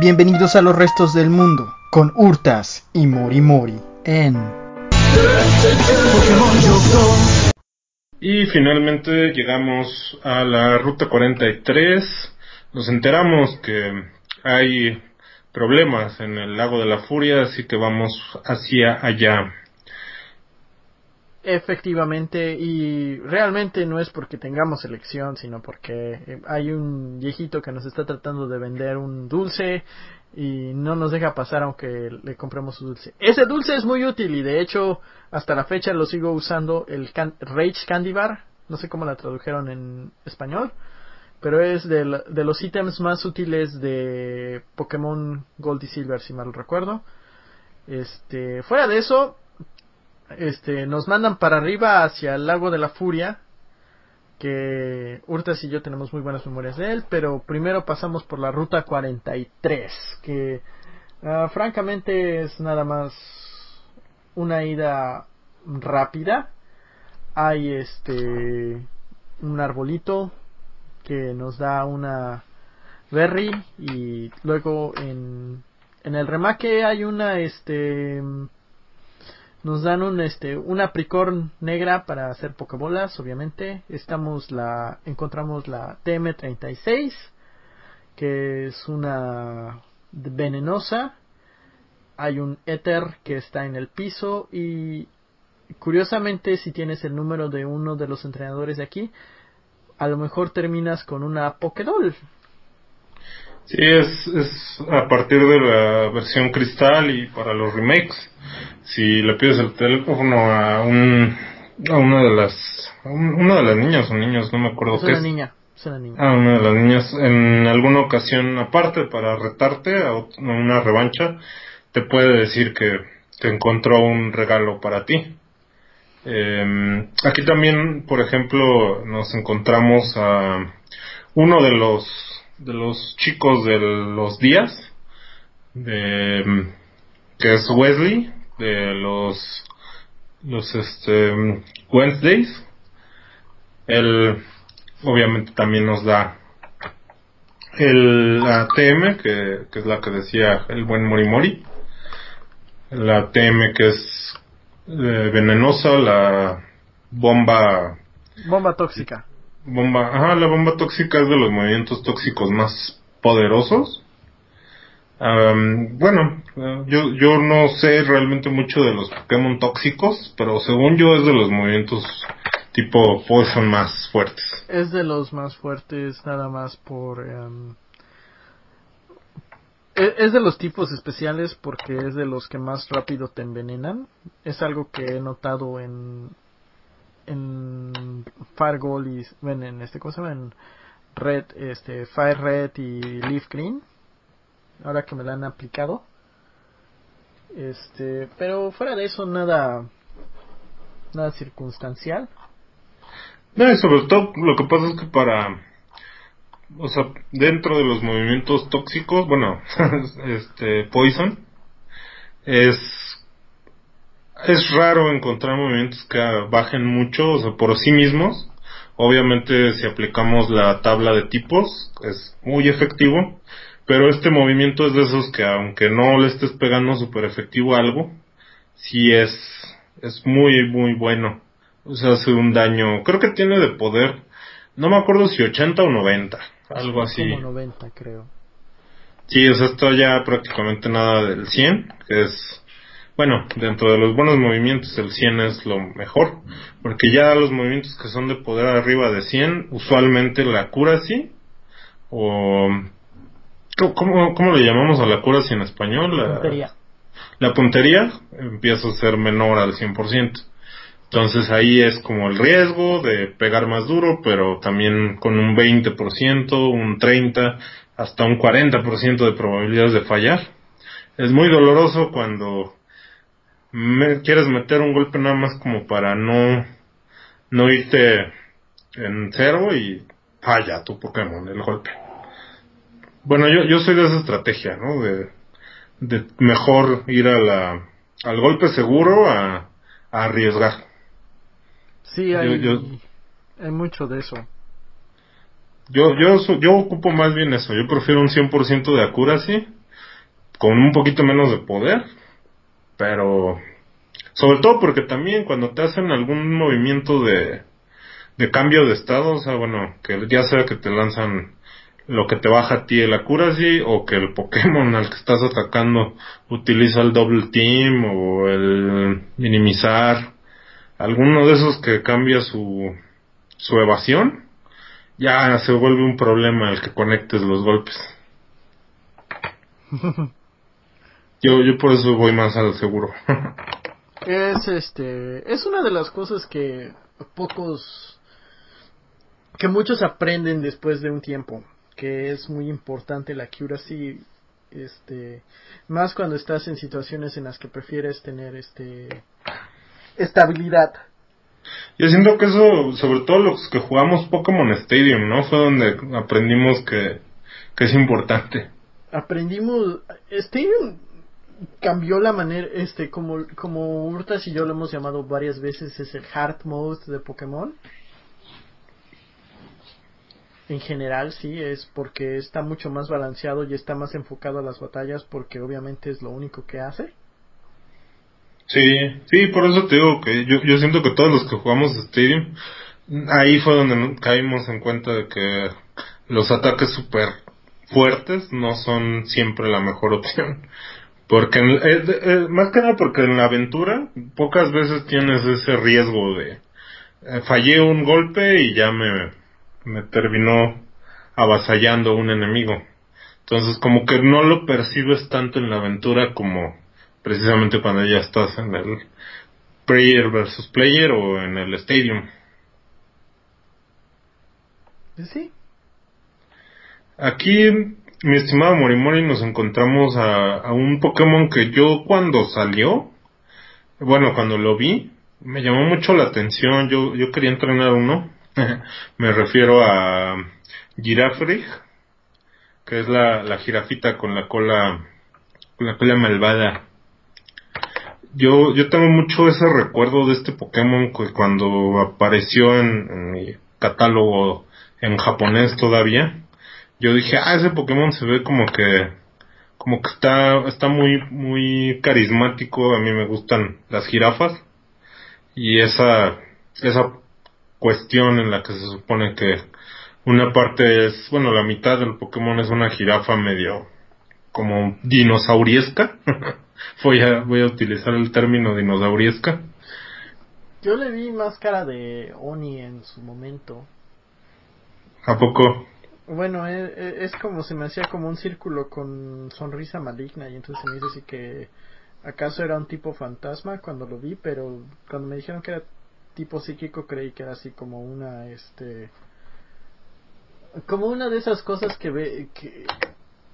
Bienvenidos a los restos del mundo con Hurtas y Mori Mori en Y finalmente llegamos a la ruta 43. Nos enteramos que hay problemas en el lago de la furia, así que vamos hacia allá. Efectivamente, y realmente no es porque tengamos elección, sino porque eh, hay un viejito que nos está tratando de vender un dulce y no nos deja pasar aunque le compremos su dulce. Ese dulce es muy útil y de hecho hasta la fecha lo sigo usando, el Rage Candy Bar, no sé cómo la tradujeron en español, pero es de, de los ítems más útiles de Pokémon Gold y Silver, si mal recuerdo. Este, fuera de eso, este, nos mandan para arriba hacia el lago de la furia, que Hurtas y yo tenemos muy buenas memorias de él, pero primero pasamos por la ruta 43, que ah, francamente es nada más una ida rápida. Hay este un arbolito que nos da una berry y luego en en el remaque hay una este nos dan un este una pricorn negra para hacer pokebolas, obviamente. Estamos la encontramos la TM36 que es una venenosa. Hay un éter que está en el piso y curiosamente si tienes el número de uno de los entrenadores de aquí, a lo mejor terminas con una Pokédoll. Sí, es, es a partir de la versión cristal y para los remakes. Si le pides el teléfono a un a una de las una de las niñas o niños, no me acuerdo es qué una niña, es una niña. Ah, una de las niñas en alguna ocasión aparte para retarte a una revancha te puede decir que te encontró un regalo para ti. Eh, aquí también, por ejemplo, nos encontramos a uno de los de los chicos de los días, de, que es Wesley, de los, los este, Wednesdays. Él obviamente también nos da el, la TM, que, que es la que decía el buen Morimori. La TM que es eh, venenosa, la bomba... Bomba tóxica bomba, ajá, la bomba tóxica es de los movimientos tóxicos más poderosos. bueno, yo, yo no sé realmente mucho de los Pokémon tóxicos, pero según yo es de los movimientos tipo Poison más fuertes. Es de los más fuertes nada más por... Um, es de los tipos especiales porque es de los que más rápido te envenenan. Es algo que he notado en, en Firegold y bueno, en este cosa en Red, este Fire Red y Leaf Green. Ahora que me la han aplicado. Este, pero fuera de eso nada nada circunstancial. No, y sobre todo lo que pasa es que para o sea, dentro de los movimientos tóxicos, bueno, este Poison es es raro encontrar movimientos que bajen mucho, o sea, por sí mismos. Obviamente, si aplicamos la tabla de tipos, es muy efectivo. Pero este movimiento es de esos que, aunque no le estés pegando super efectivo a algo, sí es, es muy, muy bueno. O sea, hace un daño, creo que tiene de poder, no me acuerdo si 80 o 90, algo así. Como 90, creo. Sí, o sea, está ya prácticamente nada del 100, que es bueno, dentro de los buenos movimientos el 100 es lo mejor, porque ya los movimientos que son de poder arriba de 100, usualmente la accuracy, o... ¿Cómo, cómo le llamamos a la accuracy en español? La puntería. La puntería empieza a ser menor al 100%. Entonces ahí es como el riesgo de pegar más duro, pero también con un 20%, un 30%, hasta un 40% de probabilidades de fallar. Es muy doloroso cuando me, quieres meter un golpe nada más como para no, no irte en cero y falla tu Pokémon el golpe. Bueno, yo, yo soy de esa estrategia, ¿no? De, de mejor ir a la, al golpe seguro a, a arriesgar. Sí, hay, hay mucho de eso. Yo, yo, yo ocupo más bien eso. Yo prefiero un 100% de accuracy con un poquito menos de poder, pero sobre todo porque también cuando te hacen algún movimiento de, de cambio de estado, o sea, bueno, que ya sea que te lanzan lo que te baja a ti el accuracy o que el Pokémon al que estás atacando utiliza el double team o el minimizar, alguno de esos que cambia su, su evasión, ya se vuelve un problema el que conectes los golpes. yo, yo por eso voy más al seguro. es este, es una de las cosas que pocos, que muchos aprenden después de un tiempo, que es muy importante la accuracy, este, más cuando estás en situaciones en las que prefieres tener este, estabilidad yo siento que eso, sobre todo los que jugamos Pokémon Stadium, ¿no? Fue donde aprendimos que, que es importante. Aprendimos, Stadium cambió la manera, este, como, como Urtas y yo lo hemos llamado varias veces, es el hard mode de Pokémon. En general, sí, es porque está mucho más balanceado y está más enfocado a las batallas porque obviamente es lo único que hace. Sí, sí, por eso te digo que yo, yo siento que todos los que jugamos Stadium, ahí fue donde caímos en cuenta de que los ataques super fuertes no son siempre la mejor opción. Porque, eh, eh, más que nada porque en la aventura pocas veces tienes ese riesgo de eh, fallé un golpe y ya me, me terminó avasallando un enemigo. Entonces como que no lo percibes tanto en la aventura como precisamente cuando ya estás en el player versus player o en el stadium. Sí. Aquí, mi estimado Morimori, nos encontramos a, un Pokémon que yo cuando salió, bueno, cuando lo vi, me llamó mucho la atención. Yo, yo quería entrenar uno. me refiero a Girafrig, que es la, la jirafita con la cola, con la cola malvada yo, yo tengo mucho ese recuerdo de este Pokémon que cuando apareció en, mi catálogo en japonés todavía, yo dije, ah, ese Pokémon se ve como que, como que está, está muy, muy carismático, a mí me gustan las jirafas, y esa, esa cuestión en la que se supone que una parte es, bueno, la mitad del Pokémon es una jirafa medio como dinosauriesca. voy a, voy a utilizar el término dinosauriesca. Yo le vi más cara de Oni en su momento. ¿A poco? Bueno, es, e, es, como se me hacía como un círculo con sonrisa maligna y entonces me dice así que acaso era un tipo fantasma cuando lo vi, pero cuando me dijeron que era tipo psíquico creí que era así como una este como una de esas cosas que ve que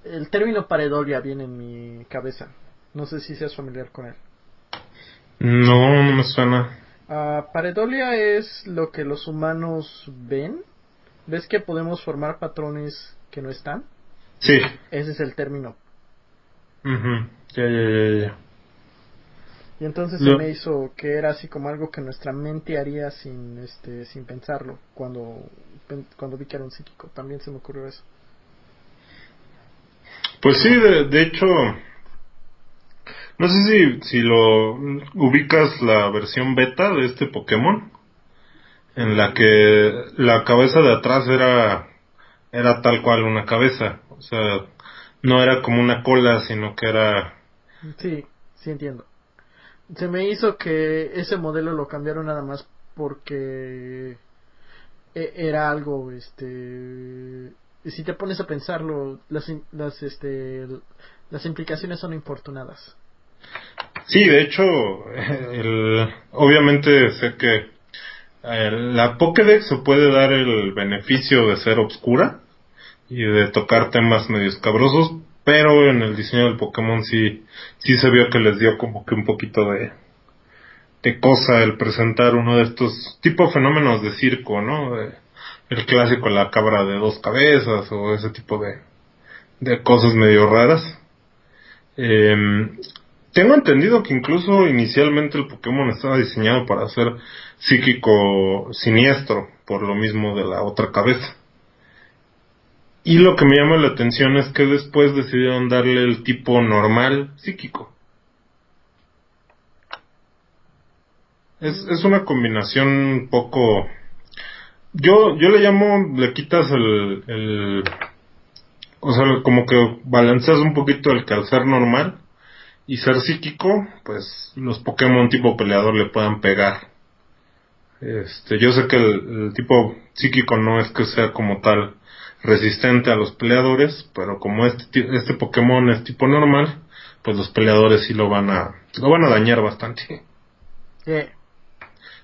el término paredolia viene en mi cabeza. No sé si seas familiar con él. No, no me suena. Uh, paredolia es lo que los humanos ven. ¿Ves que podemos formar patrones que no están? Sí. Ese es el término. Ya, ya, ya, ya. Y entonces se me hizo que era así como algo que nuestra mente haría sin este sin pensarlo cuando cuando vi que era un psíquico. También se me ocurrió eso. Pues sí, de, de hecho, no sé si, si lo ubicas la versión beta de este Pokémon, en la que la cabeza de atrás era, era tal cual una cabeza, o sea, no era como una cola, sino que era... Sí, sí entiendo. Se me hizo que ese modelo lo cambiaron nada más porque e, era algo, este, si te pones a pensarlo, las, las, este, las implicaciones son infortunadas. Sí, de hecho, el, obviamente sé que la Pokédex se puede dar el beneficio de ser obscura y de tocar temas medio escabrosos, pero en el diseño del Pokémon sí, sí se vio que les dio como que un poquito de, de cosa el presentar uno de estos tipo fenómenos de circo, ¿no? el clásico la cabra de dos cabezas o ese tipo de, de cosas medio raras. Eh, tengo entendido que incluso inicialmente el Pokémon estaba diseñado para ser psíquico siniestro, por lo mismo de la otra cabeza. Y lo que me llama la atención es que después decidieron darle el tipo normal psíquico. Es, es una combinación poco... Yo, yo le llamo, le quitas el, el... O sea, como que balanceas un poquito el calzar normal y ser psíquico, pues los Pokémon tipo peleador le puedan pegar. Este, yo sé que el, tipo psíquico no es que sea como tal resistente a los peleadores, pero como este, este Pokémon es tipo normal, pues los peleadores sí lo van a, lo van a dañar bastante.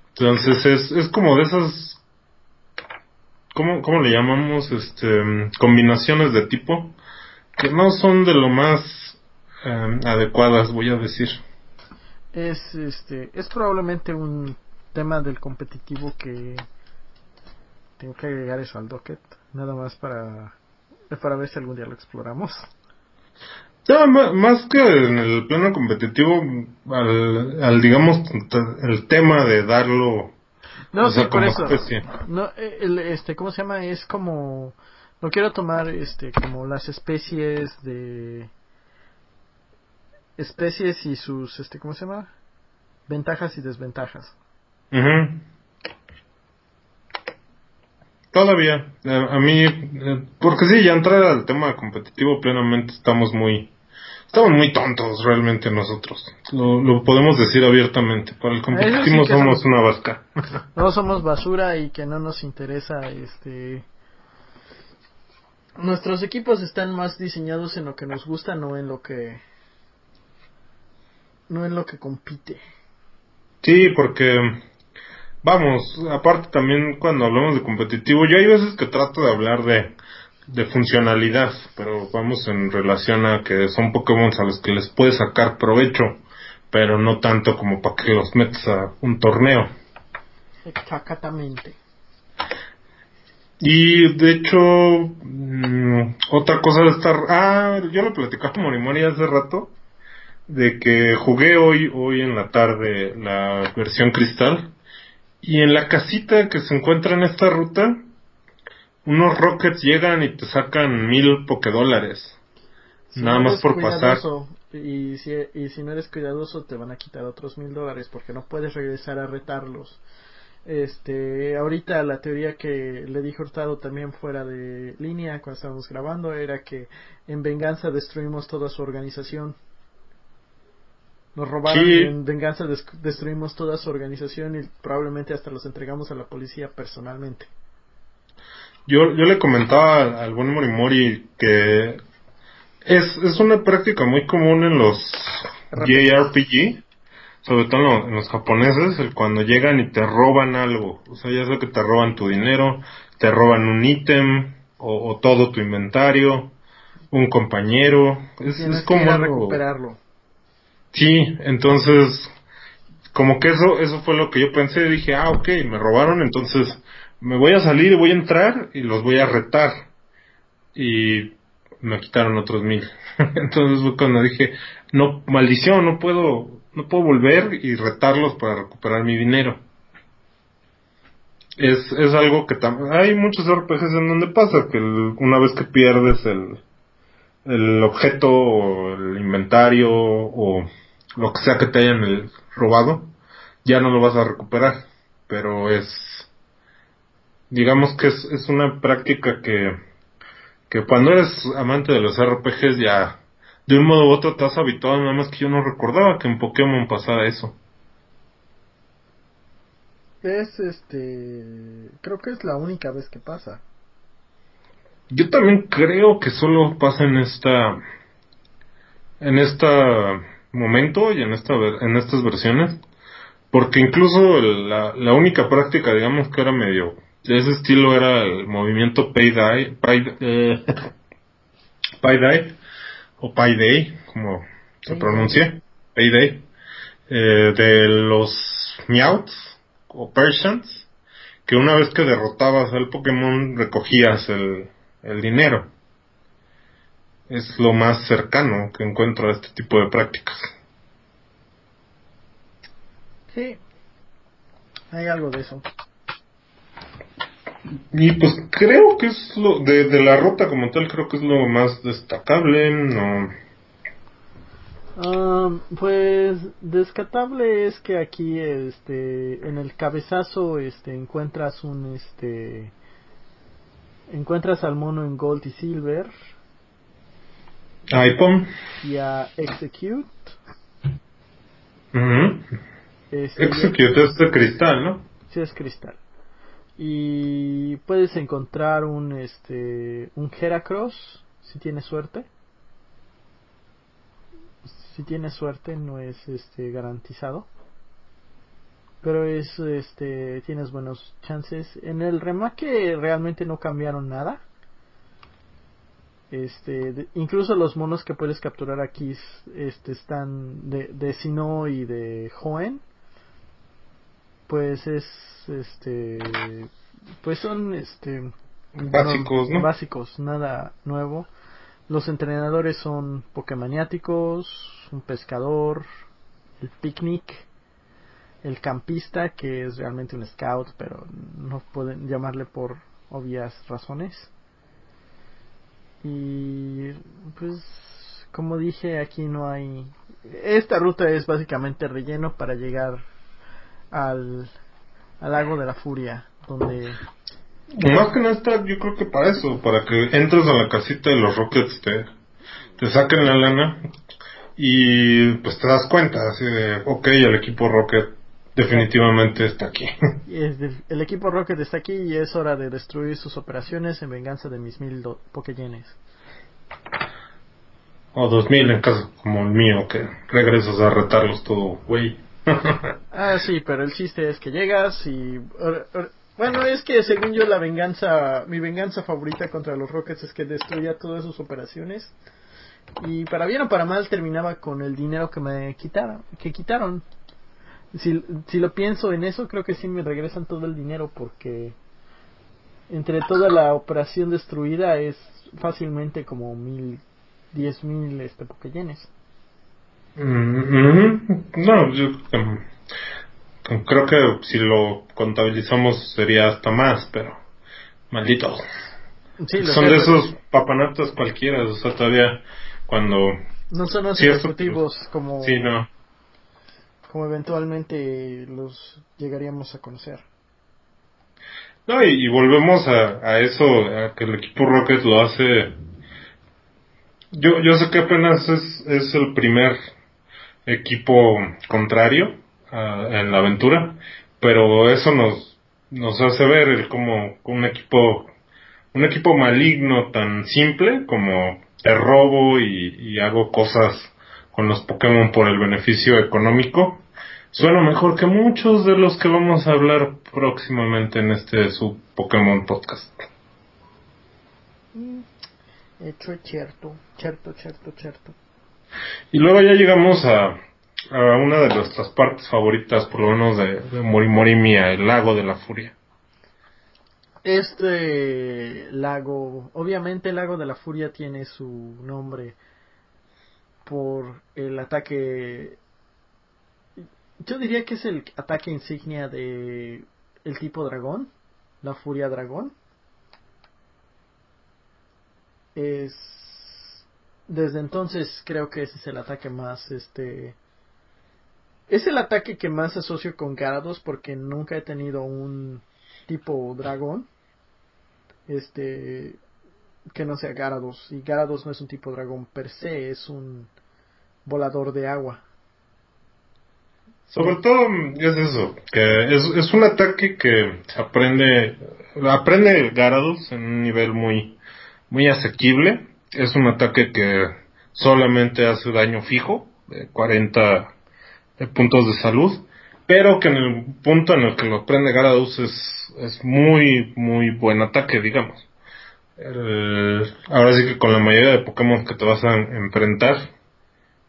Entonces es, es como de esas, ¿cómo, ¿cómo le llamamos? Este, combinaciones de tipo que no son de lo más Em, adecuadas, voy a decir. Es, este, es probablemente un tema del competitivo que tengo que agregar eso al docket, nada más para, para ver si algún día lo exploramos. más que en el plano competitivo, al, digamos, el tema de darlo. No, sí, por eso. No, el, este, ¿cómo se llama? Es como, no quiero tomar, este, como las especies de, especies y sus, este, ¿cómo se llama? Ventajas y desventajas. Todavía, eh, a mí, eh, porque sí, ya entrar al tema competitivo plenamente estamos muy, estamos muy tontos realmente nosotros. Lo, podemos decir abiertamente. Para el competitivo somos, una vasca. No somos basura y que no nos interesa, este. Nuestros equipos están más diseñados en lo que nos gusta, no en lo que no en lo que compite. Sí, porque vamos, aparte también cuando hablamos de competitivo, yo hay veces que trato de hablar de, de funcionalidad, pero vamos en relación a que son Pokémon a los que les puedes sacar provecho, pero no tanto como para que los metas a un torneo. Exactamente. Y de hecho, mm, otra cosa de estar. Ah, yo lo platicaba con Morimori hace rato de que jugué hoy, hoy en la tarde la versión cristal y en la casita que se encuentra en esta ruta, unos rockets llegan y te sacan mil pokedólares. nada más por pasar. Y si, y si no eres cuidadoso te van a quitar otros mil dólares porque no puedes regresar a retarlos. Este, ahorita la teoría que le dijo Hurtado también fuera de línea cuando estábamos grabando era que en venganza destruimos toda su organización. Nos robaron y en venganza destruimos toda su organización y probablemente hasta los entregamos a la policía personalmente. Yo, yo le comentaba al buen Morimori que es, es una práctica muy común en los JRPG, sobre todo en los, japoneses, el cuando llegan y te roban algo. O sea, ya sea que te roban tu dinero, te roban un ítem o, todo tu inventario, un compañero. Es, es como recuperarlo. Sí, entonces, como que eso, eso fue lo que yo pensé, dije, ah, ok, me robaron, entonces me voy a salir y voy a entrar y los voy a retar. Y me quitaron otros mil. entonces fue cuando dije, no, maldición, no puedo, no puedo volver y retarlos para recuperar mi dinero. Es, es algo que también, hay muchos RPGs en donde pasa que una vez que pierdes el, el objeto o el inventario o lo que sea que te hayan robado, ya no lo vas a recuperar. Pero es, digamos que es, es una práctica que, que cuando eres amante de los RPGs ya, de un modo u otro te has habituado, nada más que yo no recordaba que en Pokémon pasara eso. Es este, creo que es la única vez que pasa. Yo también creo que solo pasa en esta, en esta momento y en esta en estas versiones porque incluso la, la única práctica digamos que era medio de ese estilo era el movimiento Payday Pay, eh, Payday o Payday como se pronuncia Payday eh, de los Meowths o Persians que una vez que derrotabas al Pokémon recogías el, el dinero es lo más cercano que encuentro a este tipo de prácticas. Sí, hay algo de eso. Y pues creo que es lo de, de la ruta como tal, creo que es lo más destacable, no. Um, pues descatable es que aquí este en el cabezazo este encuentras un este encuentras al mono en gold y silver iPhone. y a Execute. Ujú. Este, Execute es de cristal, ¿no? Sí, es cristal. Y puedes encontrar un este un Heracross si tienes suerte. Si tienes suerte no es este garantizado. Pero es este tienes buenos chances. En el remake realmente no cambiaron nada. Este, de- incluso los monos que puedes capturar aquí este, están de, de Sinnoh y de Hoenn. Pues es, este, pues son, este, Básicos, ¿no? Básicos, nada nuevo. Los entrenadores son Pokémaniáticos, un pescador, el picnic, el campista, que es realmente un scout, pero no pueden llamarle por obvias razones. Y pues como dije, aquí no hay esta ruta es básicamente relleno para llegar al al lago de la furia, donde Más que nada está, yo creo que para eso, para que entres a la casita de los Rockets, te, te saquen la lana y pues te das cuenta, así de, ok, el equipo Rocket definitivamente está aquí. el equipo Rocket está aquí y es hora de destruir sus operaciones en venganza de mis mil Pokéyenes. o 2000 en caso como el mío, que regresas a retarlos todo, güey. Ah, sí, pero el chiste es que llegas y... Bueno, es que según yo la venganza, mi venganza favorita contra los Rockets es que destruía todas sus operaciones. Y para bien o para mal terminaba con el dinero que me quitaron, que quitaron. Si, si lo pienso en eso, creo que sí me regresan todo el dinero porque entre toda la operación destruida es fácilmente como mil, diez mil este, Pokéyenes. Mm. No, yo um, creo que si lo contabilizamos sería hasta más, pero malditos. Sí, Son de esos papanatas cualquiera, o sea, todavía cuando... No son los ejecutivos como... Sí, no. Como eventualmente los llegaríamos a conocer. No, y, volvemos a, eso, a que el equipo Rocket lo hace... Yo, yo sé que apenas es, es el primer equipo contrario en la aventura, pero eso nos, nos hace ver como un equipo un equipo maligno tan simple como te robo y, y hago cosas con los Pokémon por el beneficio económico suena mejor que muchos de los que vamos a hablar próximamente en este su Pokémon podcast. Hecho es cierto, cierto, cierto, cierto. Y luego ya llegamos a, a una de nuestras partes favoritas, por lo menos de, de Morimori Mía, el lago de la furia. Este lago, obviamente el lago de la furia tiene su nombre por el ataque, yo diría que es el ataque insignia de el tipo dragón, la furia dragón. Es desde entonces creo que ese es el ataque más este es el ataque que más asocio con Gyarados porque nunca he tenido un tipo dragón este que no sea Gyarados y Gyarados no es un tipo dragón per se es un volador de agua Sobre todo mm, es eso, que es, es un ataque que aprende, aprende Gyarados en un nivel muy, muy asequible. Es un ataque que solamente hace daño fijo, 40 puntos de salud, pero que en el punto en el que lo prende Garados es, es muy, muy buen ataque, digamos. ahora sí que con la mayoría de Pokémon que te vas a enfrentar,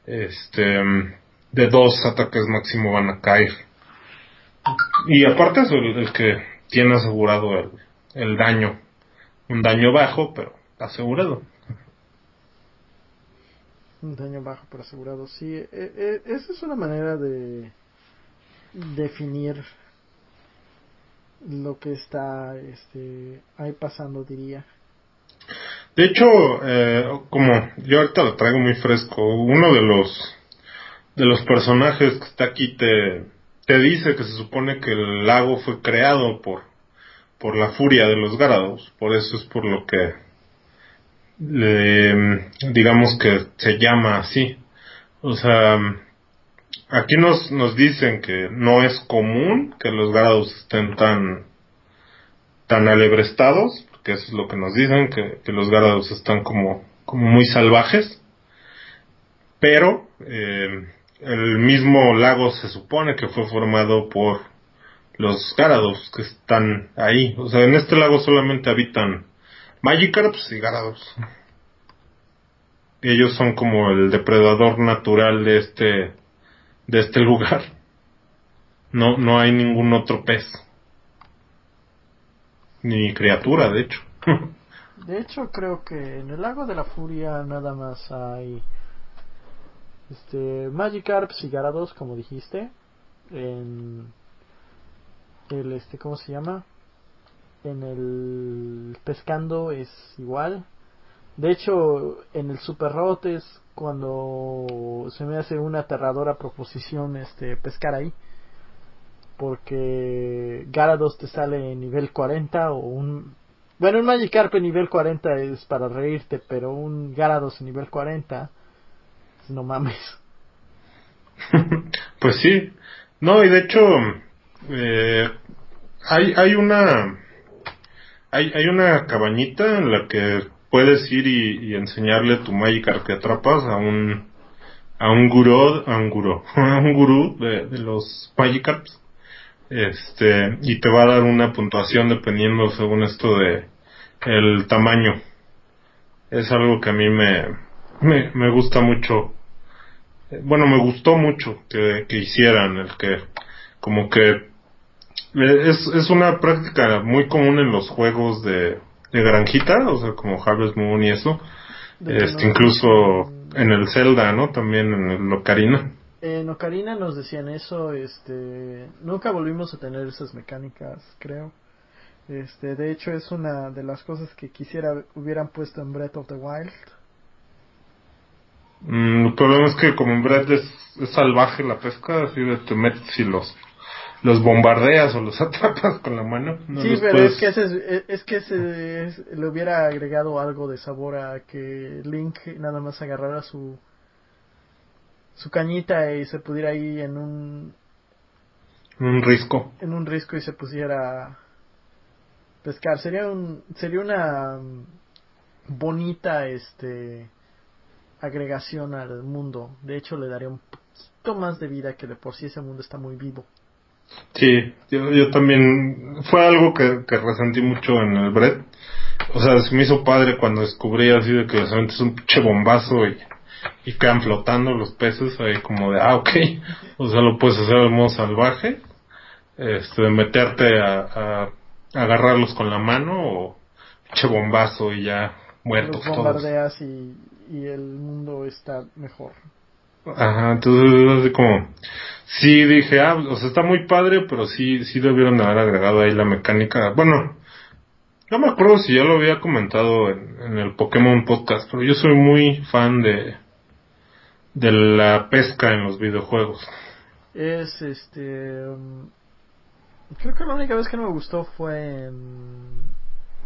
este, de dos ataques máximo van a caer. Y aparte eso, el, que tiene asegurado el, el daño, un daño bajo, pero asegurado. Un daño bajo pero asegurado, sí. E, e, esa es una manera de definir lo que está este, ahí pasando, diría. De hecho, eh, como yo ahorita lo traigo muy fresco, uno de los de los personajes que está aquí te, te dice que se supone que el lago fue creado por por la furia de los Garados, por eso es por lo que le, digamos que se llama así. O sea, aquí nos, nos dicen que no es común que los Garados estén tan, tan alebrestados, porque eso es lo que nos dicen, que, los Garados están como, como muy salvajes, pero eh, el mismo lago se supone que fue formado por los Garados que están ahí. O sea, en este lago solamente habitan Magikarps y Garados. Ellos son como el depredador natural de este de este lugar. No no hay ningún otro pez. Ni criatura, de hecho. de hecho, creo que en el lago de la furia nada más hay este Magikarps y Garados, como dijiste. En el este cómo se llama en el pescando es igual de hecho en el super robot es cuando se me hace una aterradora proposición este pescar ahí porque Garados te sale en nivel 40 o un bueno un Magikarp en nivel 40 es para reírte pero un Garados en nivel 40 no mames. Pues sí. No y de hecho eh, hay, hay una hay, hay una cabañita en la que puedes ir y, enseñarle tu Magikarp que atrapas a un a un gurú a un gurú a un gurú de, de los Magikarps. Este y te va a dar una puntuación dependiendo según esto de el tamaño. Es algo que a mí me me, me gusta mucho bueno me gustó mucho que, que hicieran el que como que es, es una práctica muy común en los juegos de, de granjita, o sea, como Harvest Moon y eso. Este, incluso en el Zelda, ¿no? También en el Ocarina. En Ocarina nos decían eso, este, nunca volvimos a tener esas mecánicas, creo. Este, de hecho es una de las cosas que quisiera hubieran puesto en Breath of the Wild. Mm, el problema es que como en Breath es, es salvaje la pesca, así de te metes y los los bombardeas o los atrapas con la mano. sí, pero es que, ese, es que se le hubiera agregado algo de sabor a que Link nada más agarrara su su cañita y se pudiera ahí en un un risco en un risco y se pusiera a pescar sería un sería una bonita este agregación al mundo de hecho le daría un poquito más de vida que de por sí ese mundo está muy vivo Sí, yo, yo también, fue algo que, que resentí mucho en el Brett. O sea, se me hizo padre cuando descubrí así de que solamente es un pinche bombazo y, y quedan flotando los peces ahí como de, ah, ok. O sea, lo puedes hacer de modo salvaje. Este, de meterte a, a, agarrarlos con la mano o pinche bombazo y ya muertos los bombardeas Y, y el mundo está mejor. Ajá, entonces como, sí dije, ah, o sea, está muy padre, pero sí, sí debieron haber agregado ahí la mecánica. Bueno, no me acuerdo si ya lo había comentado en, el Pokémon Podcast, pero yo soy muy fan de, de la pesca en los videojuegos. Es este, um, creo que la única vez que no me gustó fue en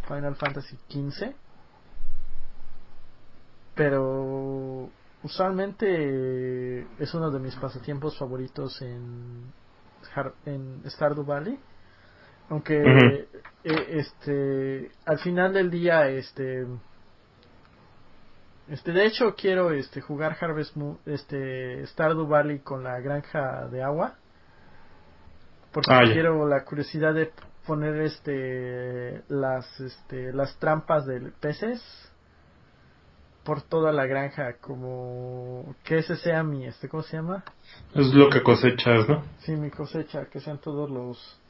Final Fantasy XV. Pero Usualmente es uno de mis pasatiempos favoritos en, en Stardew Valley. Aunque eh, este al final del día este Este, de hecho quiero este jugar Harvest Moon, este Stardew Valley con la granja de agua. Porque Ah, quiero la curiosidad de poner este las este las trampas de peces por toda la granja como que ese sea mi este ¿cómo se llama? Es lo que cosechas, ¿no? Sí, mi cosecha, que sean todos los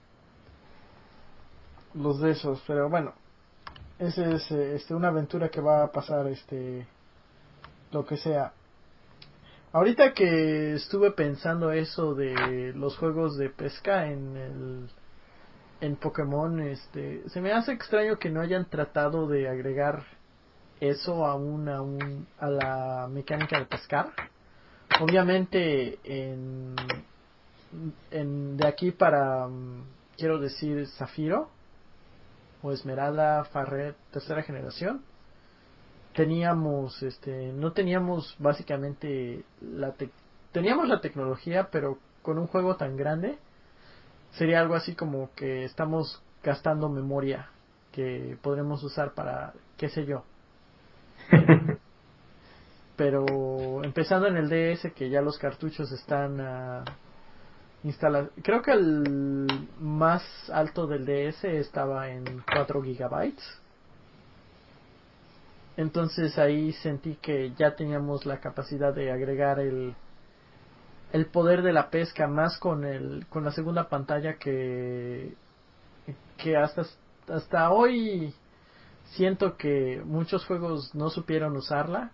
los de esos, pero bueno, ese es este una aventura que va a pasar este lo que sea. Ahorita que estuve pensando eso de los juegos de pesca en el en Pokémon, este se me hace extraño que no hayan tratado de agregar eso a un a la mecánica de pescar. Obviamente en en, de aquí para, mm, quiero decir, Zafiro o Esmeralda Farret tercera generación, teníamos, este, no teníamos básicamente la tec- teníamos la tecnología, pero con un juego tan grande sería algo así como que estamos gastando memoria que podremos usar para, qué sé yo. Pero empezando en el DS, que ya los cartuchos están ah, instalados. Creo que el más alto del DS estaba en 4 gigabytes. Entonces ahí sentí que ya teníamos la capacidad de agregar el el poder de la pesca más con el con la segunda pantalla que que hasta hasta hoy siento que muchos juegos no supieron usarla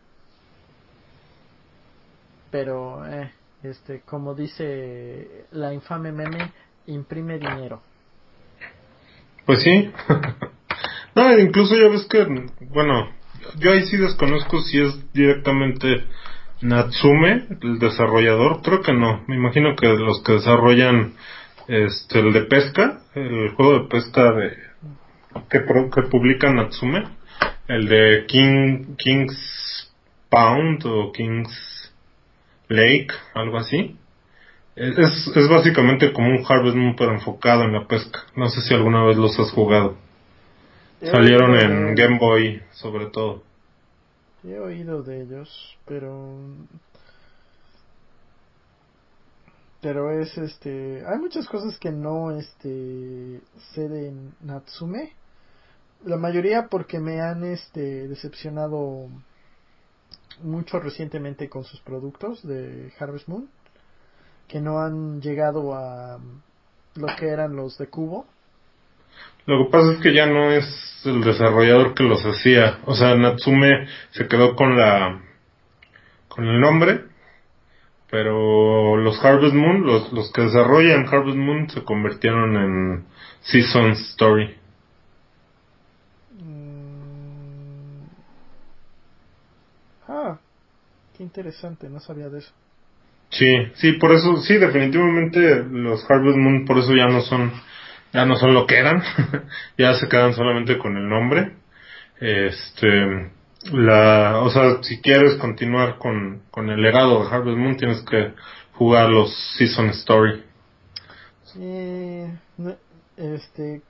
pero eh, este como dice la infame meme imprime dinero Pues sí. no, incluso ya ves que, bueno, yo ahí sí desconozco si es directamente Natsume, el desarrollador. Creo que no. Me imagino que los que desarrollan este, el de pesca, el juego de pesca de que, pro- que publica Natsume, el de King, King's Pound o King's Lake, algo así. Es, es- básicamente como un Harvest Moon pero enfocado en la pesca. No sé si alguna vez los has jugado. Salieron He en de- Game Boy sobre todo. He oído de ellos, pero pero es este, hay muchas cosas que no este sé de Natsume. La mayoría porque me han este decepcionado mucho recientemente con sus productos de Harvest Moon que no han llegado a lo que eran los de Cubo. Lo que pasa es que ya no es el desarrollador que los hacía. O sea, Natsume se quedó con la con el nombre, pero los Harvest Moon, los, los que desarrollan Harvest Moon se convirtieron en Season Story. Qué interesante, no sabía de eso. Sí, sí, por eso, sí, definitivamente los Harvest Moon por eso ya no son, ya no son lo que eran, ya se quedan solamente con el nombre. Este, la, o sea, si quieres continuar con, con el legado de Harvest Moon tienes que jugar los Season Story. Eh, no, este,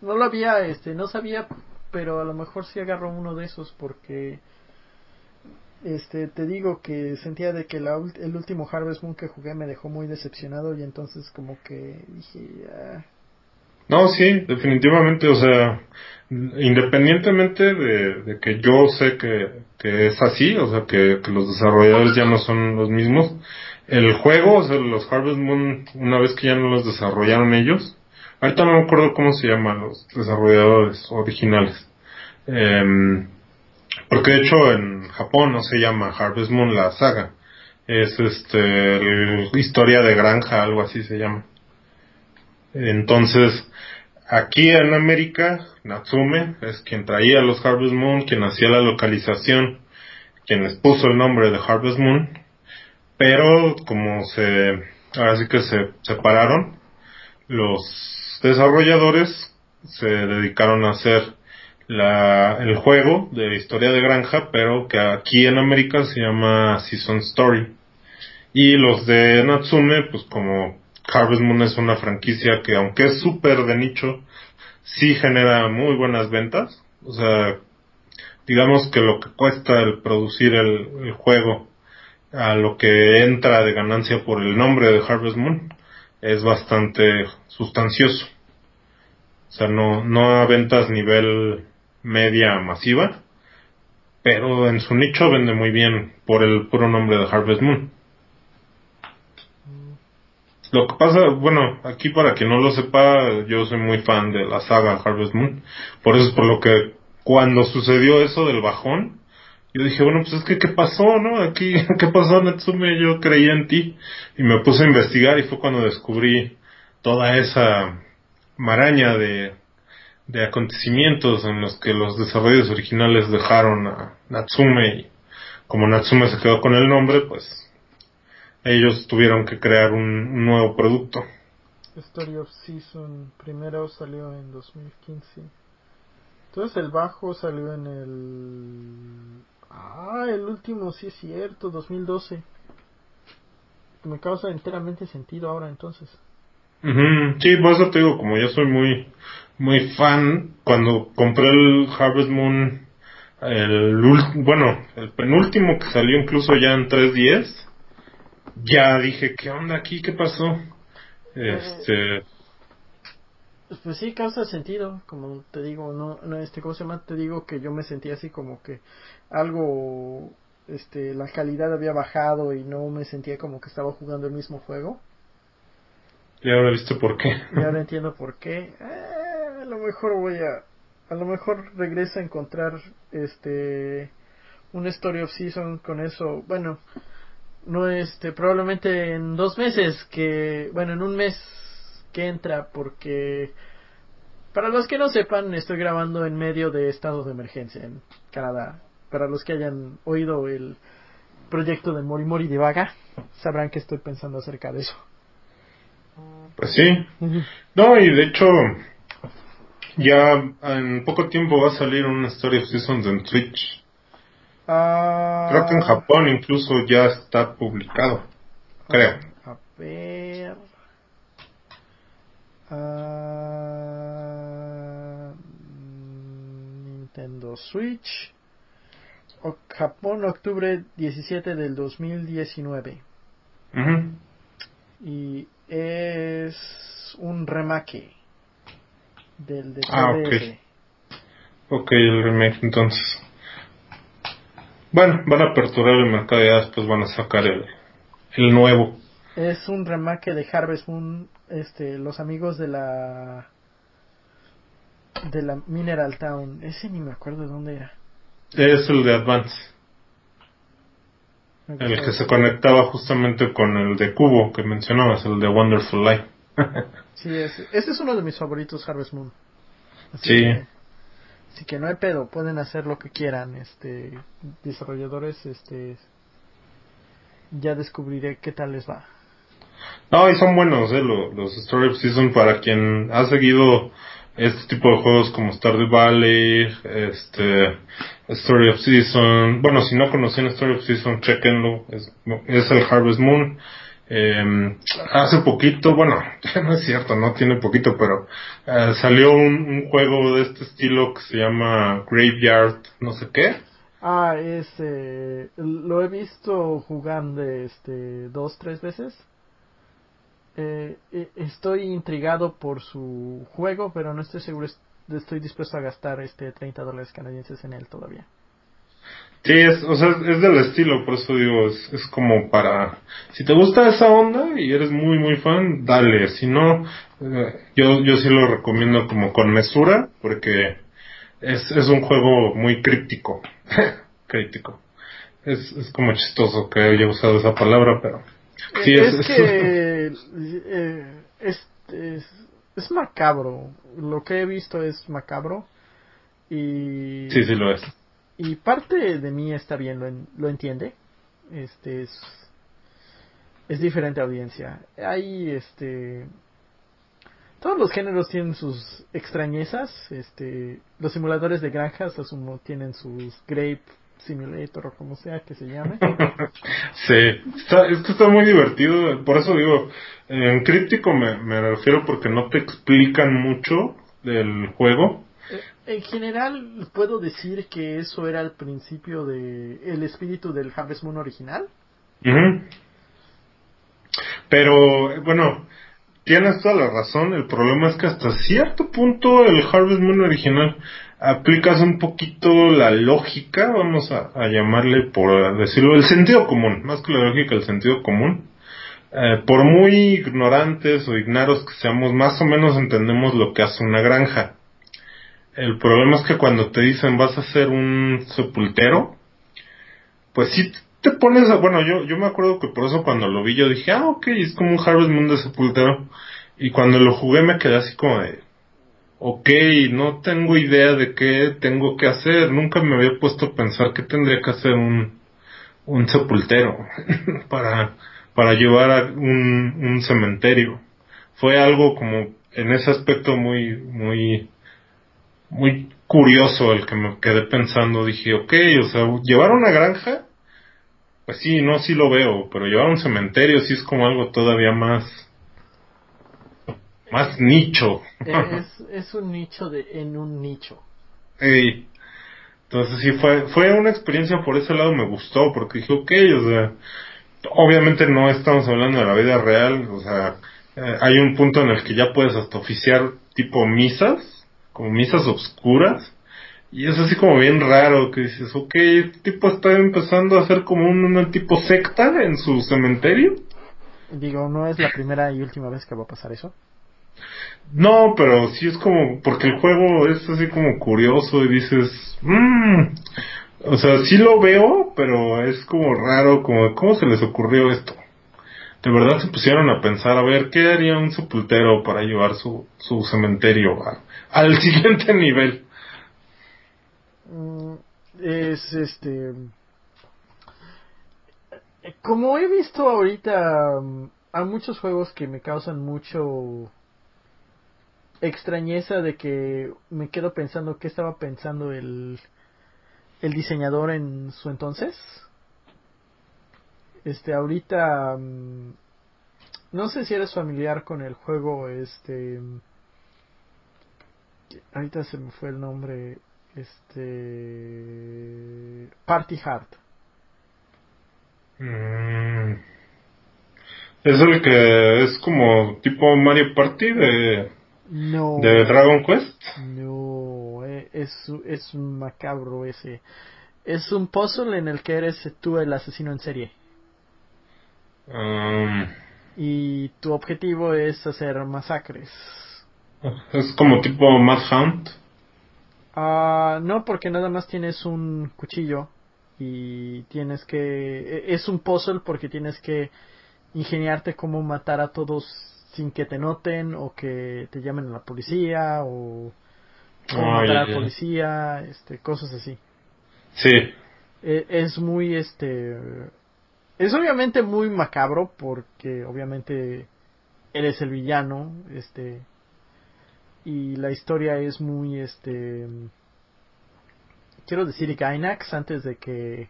no lo había, este, no sabía, pero a lo mejor sí agarro uno de esos porque, este, te digo que sentía de que la, el último Harvest Moon que jugué me dejó muy decepcionado y entonces como que dije, ah, No, sí, definitivamente, o sea, independientemente de, que yo sé que, que es así, o sea, que, que los desarrolladores ya no son los mismos, el juego, o sea, los Harvest Moon, una vez que ya no los desarrollaron ellos, ahorita no me acuerdo cómo se llaman los desarrolladores originales, Em, porque de hecho en Japón no se llama Harvest Moon la saga, es este, el- historia de granja, algo así se llama. Entonces, aquí en América, Natsume es quien traía los Harvest Moon, quien hacía la localización, quien les puso el nombre de Harvest Moon, pero como se, ahora sí que se separaron, los desarrolladores se dedicaron a hacer la, el juego de historia de granja, pero que aquí en América se llama Season Story. Y los de Natsume, pues como Harvest Moon es una franquicia que aunque es súper de nicho, sí genera muy buenas ventas. O sea, digamos que lo que cuesta el producir el, juego a lo que entra de ganancia por el nombre de Harvest Moon es bastante sustancioso. O sea, no, no a ventas nivel media masiva, pero en su nicho vende muy bien por el puro nombre de Harvest Moon. Lo que pasa, bueno, aquí para quien no lo sepa, yo soy muy fan de la saga Harvest Moon. Por eso es por lo que cuando sucedió eso del bajón, yo dije, bueno, pues es que, ¿qué pasó, no? Aquí, ¿qué pasó, Natsume? Yo creía en ti. Y me puse a investigar y fue cuando descubrí toda esa maraña de, de acontecimientos en los que los desarrollos originales dejaron a Natsume y como Natsume se quedó con el nombre, pues ellos tuvieron que crear un, nuevo producto. Story of Season primero salió en 2015. Entonces el bajo salió en el... Ah, el último sí es cierto, 2012. Me causa enteramente sentido ahora entonces. Sí, por eso te digo, como yo soy muy muy fan, cuando compré el Harvest Moon, el bueno, el penúltimo que salió incluso ya en 3.10, ya dije, ¿qué onda aquí? ¿Qué pasó? Este... Pues sí, causa sentido, como te digo, no, no, este, ¿cómo se llama? Te digo que yo me sentía así como que algo, este, la calidad había bajado y no me sentía como que estaba jugando el mismo juego. Y ahora viste por qué. Y ahora entiendo por qué. Eh, lo mejor voy a, a lo mejor regreso a encontrar, este, un Story of Season con eso, bueno, no este probablemente en dos meses que bueno en un mes que entra porque para los que no sepan estoy grabando en medio de estado de emergencia en Canadá. Para los que hayan oído el proyecto de Mori Mori de Vaga sabrán que estoy pensando acerca de eso. Pues sí. No y de hecho ya en poco tiempo va a salir una Story of Seasons en Twitch Ah, creo que en Japón incluso ya está publicado. Creo. A ver. Ah, Nintendo Switch. Japón, octubre 17 del 2019. Y es un remake del de Ah, ok. Ok, el remake entonces. Bueno, van a aperturar el mercado y después van a sacar el, el nuevo. Es un remake de Harvest Moon, este, los amigos de la de la Mineral Town. Ese ni me acuerdo de dónde era. Es el de Advance. El que se conectaba justamente con el de Cubo que mencionabas, el de Wonderful Life. sí, ese, ese, es uno de mis favoritos, Harvest Moon. sí. Así que no hay pedo, pueden hacer lo que quieran, este, desarrolladores, este, ya descubriré qué tal les va. No, y son buenos, eh, los, los Story of Season para quien ha seguido este tipo de juegos como Stardew Valley, este, Story of Season, bueno, si no conocían Story of Season, chequenlo, es, es el Harvest Moon, eh, hace poquito, bueno, no es cierto, no tiene poquito, pero eh, salió un, juego de este estilo que se llama Graveyard, no sé qué. Ah, ese, lo he visto jugando este dos, tres veces. Eh, eh, estoy intrigado por su juego, pero no estoy seguro, estoy dispuesto a gastar este 30 dólares canadienses en él todavía. Sí, es, o sea, es del estilo, por eso digo, es, es como para, si te gusta esa onda y eres muy, muy fan, dale, si no, eh, yo, yo sí lo recomiendo como con mesura, porque es, es un juego muy crítico, crítico. Es, es como chistoso que haya usado esa palabra, pero sí es, es que eh, es, es macabro, lo que he visto es macabro y sí, sí lo es y parte de mí está bien, lo, lo entiende. Este es, es diferente audiencia. Hay este todos los géneros tienen sus extrañezas. Este, los simuladores de granjas asumo tienen sus Grape Simulator o como sea que se llame. sí, está, está muy divertido. Por eso digo, en críptico me, me refiero porque no te explican mucho del juego en general, puedo decir que eso era el principio de el espíritu del Harvest Moon original. Pero, bueno, tienes toda la razón. El problema es que hasta cierto punto el Harvest Moon original aplicas un poquito la lógica, vamos a, llamarle por decirlo, el sentido común, más que la lógica, el sentido común. Eh, por muy ignorantes o ignaros que seamos, más o menos entendemos lo que hace una granja. El problema es que cuando te dicen vas a ser un sepultero, pues sí te pones a, bueno, yo, yo me acuerdo que por eso cuando lo vi yo dije, ah, ok, es como un Harvest Moon de sepultero. Y cuando lo jugué me quedé así como de, ok, no tengo idea de qué tengo que hacer. Nunca me había puesto a pensar que tendría que hacer un, un sepultero para, para llevar a un, un cementerio. Fue algo como en ese aspecto muy, muy, muy curioso el que me quedé pensando. Dije, ok, o sea, llevar una granja pues sí, no, sí lo veo, pero llevar un cementerio sí es como algo todavía más más nicho. Es, es un nicho de, en un nicho. Entonces sí fue, fue una experiencia por ese lado me gustó, porque dije, ok, o sea, obviamente no estamos hablando de la vida real, o sea, eh, hay un punto en el que ya puedes hasta oficiar tipo misas, como misas obscuras, y es así como bien raro que dices, ok, este tipo está empezando a hacer como un, tipo secta en su cementerio. Digo, no es la primera y última vez que va a pasar eso. No, pero sí es como, porque el juego es así como curioso y dices, mmm, o sea, sí lo veo, pero es como raro, como, ¿cómo se les ocurrió esto? De verdad se pusieron a pensar, a ver, ¿qué haría un sepultero para llevar su, su cementerio al siguiente nivel? Mm, es este como he visto ahorita mm, hay muchos juegos que me causan mucho extrañeza de que me quedo pensando qué estaba pensando el el diseñador en su entonces este ahorita mm, no sé si eres familiar con el juego este ahorita se me fue el nombre este. Party Hard. Mm. Es el que es como tipo Mario Party de. No. ¿De Dragon Quest? No, eh, es, es un macabro ese. Es un puzzle en el que eres tú el asesino en serie. Um. y tu objetivo es hacer masacres. Es como tipo Mad Hunt. Ah, no, porque nada más tienes un cuchillo y tienes que... E, es un puzzle porque tienes que ingeniarte cómo matar a todos sin que te noten o que te llamen a la policía o cómo matar a la policía, este, cosas así. Sí. E, es muy, este... Es obviamente muy macabro porque obviamente eres el villano, este y la historia es muy este quiero decir Gainax antes de que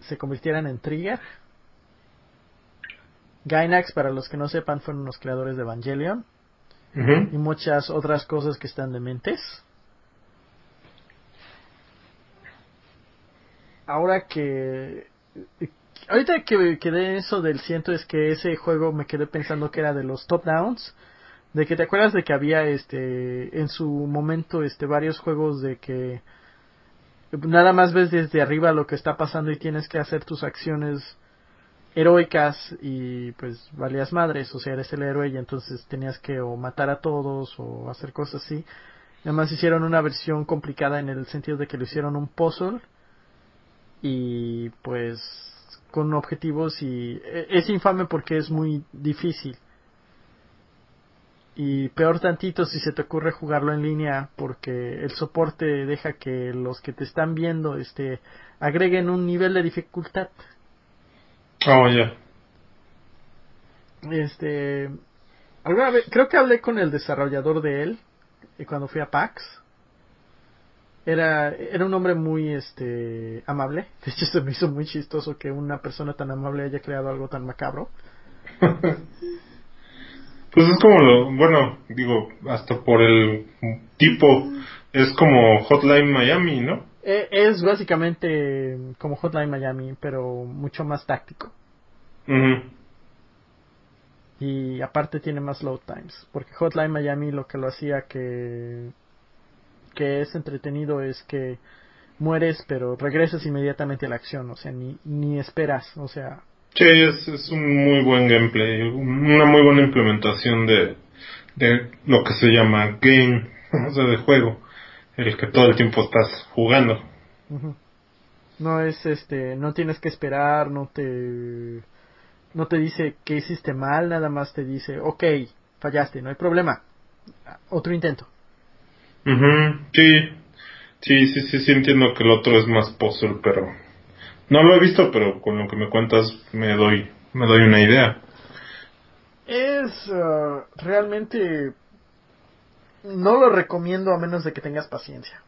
se convirtieran en Trigger. Gainax para los que no sepan fueron los creadores de Evangelion. Y muchas otras cosas que están de mentes. Ahora que ahorita que quedé eso del ciento es que ese juego me quedé pensando que era de los top downs de que te acuerdas de que había este en su momento este varios juegos de que nada más ves desde arriba lo que está pasando y tienes que hacer tus acciones heroicas y pues valías madres, o sea, eres el héroe y entonces tenías que o matar a todos o hacer cosas así. Además hicieron una versión complicada en el sentido de que lo hicieron un puzzle y pues con objetivos y e, es infame porque es muy difícil y peor tantito si se te ocurre jugarlo en línea porque el soporte deja que los que te están viendo este agreguen un nivel de dificultad. Oh, ya. Este alguna vez creo que hablé con el desarrollador de él eh, cuando fui a PAX. Era era un hombre muy este amable. De hecho se me hizo muy chistoso que una persona tan amable haya creado algo tan macabro. Pues es como lo, bueno, digo, hasta por el tipo, es como Hotline Miami, ¿no? E- Es básicamente como Hotline Miami, pero mucho más táctico. Ujú. Y aparte tiene más load times. Porque Hotline Miami lo que lo hacía que, que es entretenido es que mueres pero regresas inmediatamente a la acción. O sea, ni, ni esperas. O sea, Sí, es, es un muy buen gameplay, una muy buena implementación de, de lo que se llama game, o sea, de juego, el que todo el tiempo estás jugando. No es este, no tienes que esperar, no te, no te dice que hiciste mal, nada más te dice, ok, fallaste, no hay problema, otro intento. Ujú, Sí, sí, sí, sí, sí, entiendo que el otro es más puzzle, pero no lo he visto, pero con lo que me cuentas me doy, me doy una idea. Es ah, realmente, no lo recomiendo a menos de que tengas paciencia.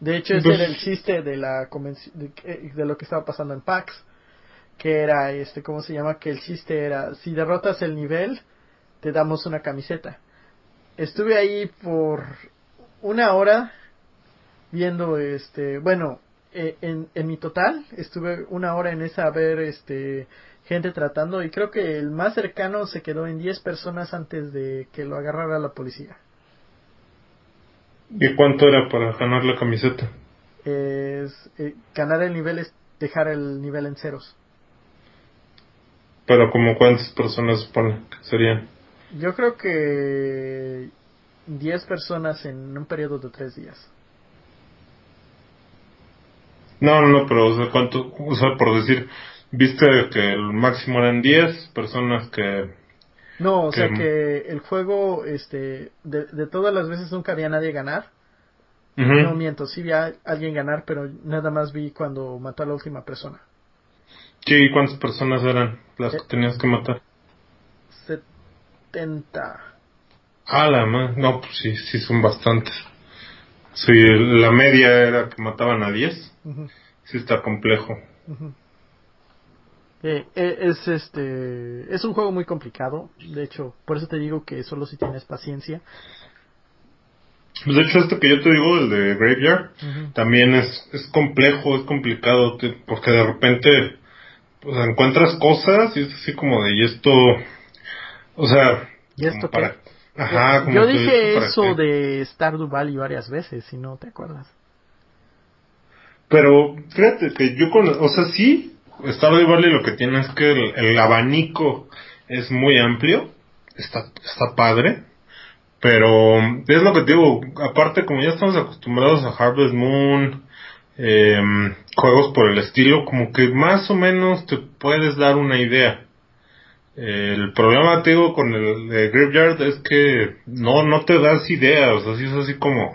De hecho, ese Pues- era el chiste de la de, que- de lo que estaba pasando en PAX, que era este, ¿cómo se llama? Que el chiste era, si derrotas el nivel, te damos una camiseta. Estuve ahí por una hora viendo este, bueno, eh, en, en mi total estuve una hora en esa a ver este gente tratando y creo que el más cercano se quedó en 10 personas antes de que lo agarrara la policía. ¿Y cuánto era para ganar la camiseta? Es, eh, ganar el nivel es dejar el nivel en ceros. Pero como cuántas personas supone que serían. Yo creo que 10 personas en un periodo de 3 días. No, no, no, pero o sea, cuánto, o sea, por decir, viste que el máximo eran 10 personas que... No, o sea Que- el juego, este, de, de todas las veces nunca había nadie ganar. No miento, sí vi a alguien ganar, pero nada más vi cuando mató a la última persona. Sí, ¿y cuántas personas eran las Eh. que tenías que matar? 70. Ah, la no, pues sí, sí son bastantes. Sí, la media era que mataban a 10. Ujú, Sí está complejo. Eh, eh, es este es un juego muy complicado de hecho por eso te digo que solo si tienes paciencia Pues de hecho este que yo te digo, el de Graveyard, también es, es complejo, es complicado, porque de repente pues, encuentras cosas y es así como de, y esto, o sea, ¿Y esto para... qué? Ajá, yo como yo que dije eso qué. de Stardew Valley varias veces si no te acuerdas Pero fíjate que yo con, o sea, sí, Stardew Valley lo que tiene es que el, el abanico es muy amplio, está, está padre, pero es lo que te digo, aparte como ya estamos acostumbrados a Harvest Moon, em, juegos por el estilo, como que más o menos te puedes dar una idea. El problema, te digo, con el de Graveyard es que no, no te das idea, o sea, sí es así como,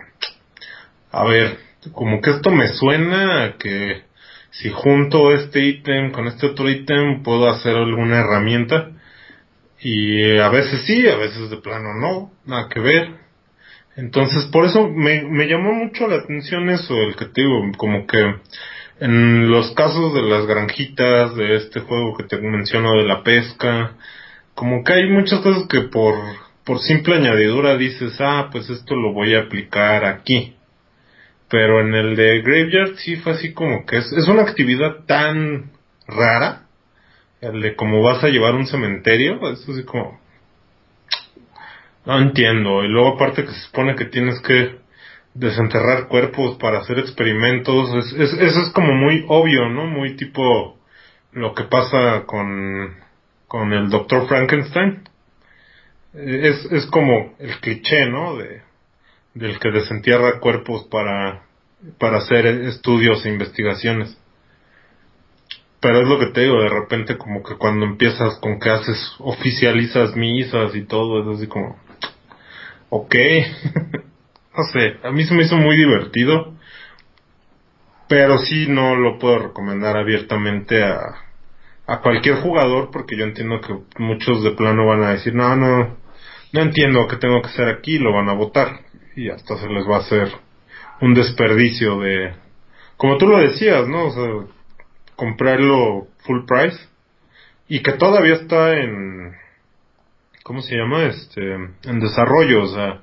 a ver, como que esto me suena que si junto este ítem con este otro ítem puedo hacer alguna herramienta. Y eh, a veces sí, a veces de plano no, nada que ver. Entonces, por eso me, me llamó mucho la atención eso, el que te digo, como que en los casos de las granjitas, de este juego que te menciono de la pesca, como que hay muchas cosas que por, por simple añadidura dices, ah, pues esto lo voy a aplicar aquí. Pero en el de Graveyard sí fue así como que es, es una actividad tan rara, el de cómo vas a llevar un cementerio, es así como, no entiendo. Y luego aparte que se supone que tienes que desenterrar cuerpos para hacer experimentos, es, es- eso es como muy obvio, ¿no? Muy tipo lo que pasa con, con el Doctor Frankenstein. Es, es como el cliché, ¿no? De, del que desentierra cuerpos para, para hacer estudios e investigaciones. Pero es lo que te digo, de repente como que cuando empiezas con que haces, oficializas misas y todo, es así como, ok, no sé, a mí se me hizo muy divertido, pero sí no lo puedo recomendar abiertamente a, a cualquier jugador porque yo entiendo que muchos de plano van a decir, no, no, no entiendo qué tengo que hacer aquí, lo van a votar y hasta se les va a hacer un desperdicio de, como tú lo decías, ¿no? O sea, comprarlo full price y que todavía está en, ¿cómo se llama? Este, en desarrollo, o sea,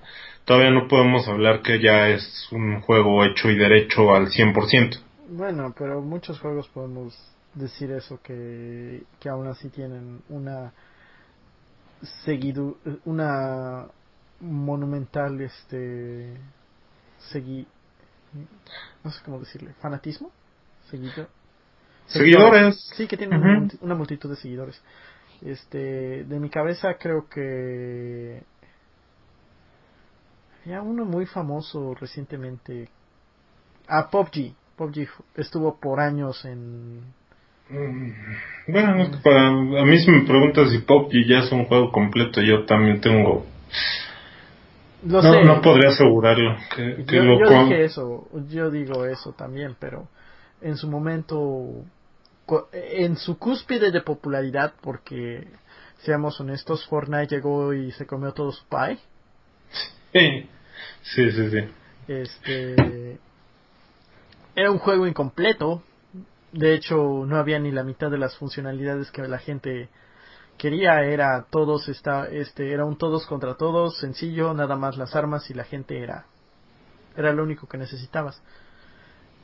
todavía no podemos hablar que ya es un juego hecho y derecho al 100%. Bueno, pero muchos juegos podemos decir eso, que, que aún así tienen una seguido, una monumental, este, segui, no sé cómo decirle, fanatismo, seguido, Seguidores. Sí, que tienen una multi- una multitud de seguidores. Este, de mi cabeza creo que había uno muy famoso recientemente. Ah, PUBG. PUBG estuvo por años en... Mm, Bueno, para, a mí si me preguntas si PUBG ya es un juego completo, yo también tengo... Lo no, sé. no podría asegurarlo. Que, que yo, lo yo dije eso, yo digo eso también, pero en su momento, en su cúspide de popularidad, porque seamos honestos, Fortnite llegó y se comió todo su pie. Sí, sí, sí. sí. Este era un juego incompleto. De hecho, no había ni la mitad de las funcionalidades que la gente quería. Era todos está este era un todos contra todos, sencillo, nada más las armas y la gente era era lo único que necesitabas.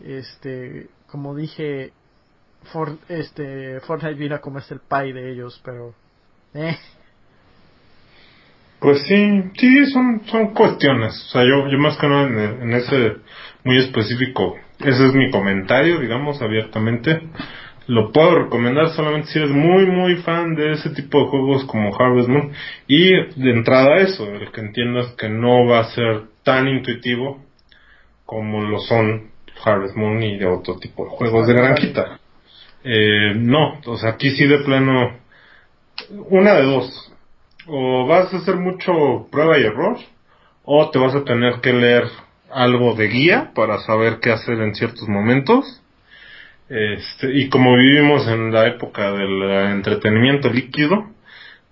Este, como dije, este Fortnite vino a comerse el pie de ellos, pero eh, Pues sí, sí, son, son cuestiones. O sea, yo, yo más que nada en, ese muy específico, ese es mi comentario, digamos, abiertamente. Lo puedo recomendar solamente si eres muy, muy fan de ese tipo de juegos como Harvest Moon. Y de entrada eso, el que entiendas que no va a ser tan intuitivo como lo son Harvest Moon y de otro tipo de juegos de granjita. Eh, no, o sea, aquí sí de plano, una de dos o vas a hacer mucho prueba y error, o te vas a tener que leer algo de guía para saber qué hacer en ciertos momentos. Este, y como vivimos en la época del eh, entretenimiento líquido,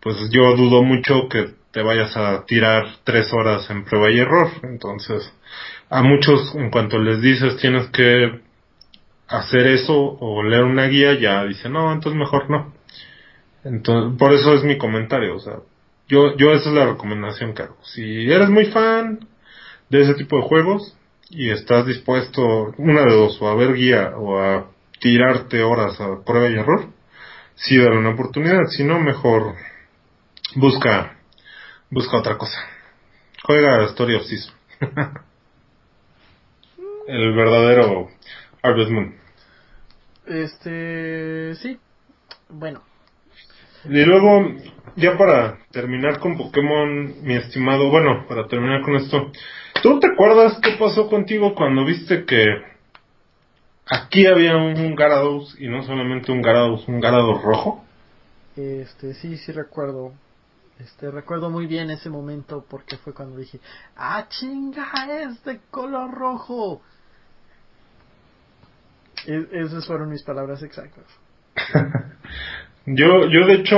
pues yo dudo mucho que te vayas a tirar tres horas en prueba y error. Entonces, a muchos, en cuanto les dices tienes que hacer eso o leer una guía, ya dicen, no, entonces mejor no. Entonces, por eso es mi comentario, o sea, yo, yo esa es la recomendación hago. Si eres muy fan de ese tipo de juegos y estás dispuesto, una de dos, o a ver guía o a tirarte horas a prueba y error, sí dale una oportunidad, si no, mejor busca, busca otra cosa. Juega Story of Season. El verdadero Harvest Moon. este, sí. Bueno, Y luego, ya para terminar con Pokémon, mi estimado, bueno, para terminar con esto, ¿tú te acuerdas qué pasó contigo cuando viste que aquí había un Garados y no solamente un Garados, un Garados rojo? Este, sí, sí recuerdo. Este, recuerdo muy bien ese momento porque fue cuando dije, ¡ah, chinga, es de color rojo! E- esas fueron mis palabras exactas. Yo, yo de hecho,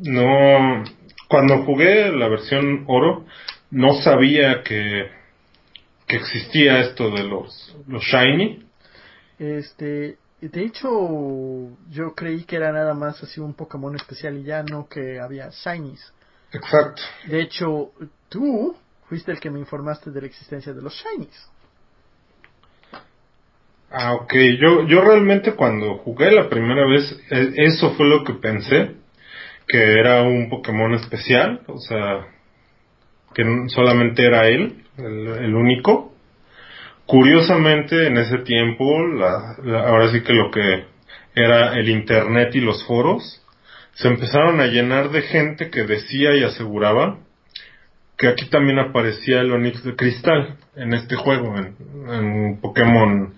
no, cuando jugué la versión oro, no sabía que, que existía esto de los, los shiny. Este, de hecho, yo creí que era nada más así un Pokémon especial y ya no que había Shinies. Exacto. De hecho, tú fuiste el que me informaste de la existencia de los Shinies. Ah, ok. Yo, yo realmente cuando jugué la primera vez, e- eso fue lo que pensé, que era un Pokémon especial, o sea, que solamente era él, el, único. Curiosamente, en ese tiempo, la- ahora sí que lo que era el Internet y los foros, se empezaron a llenar de gente que decía y aseguraba que aquí también aparecía el Onix de Cristal en este juego, en, en Pokémon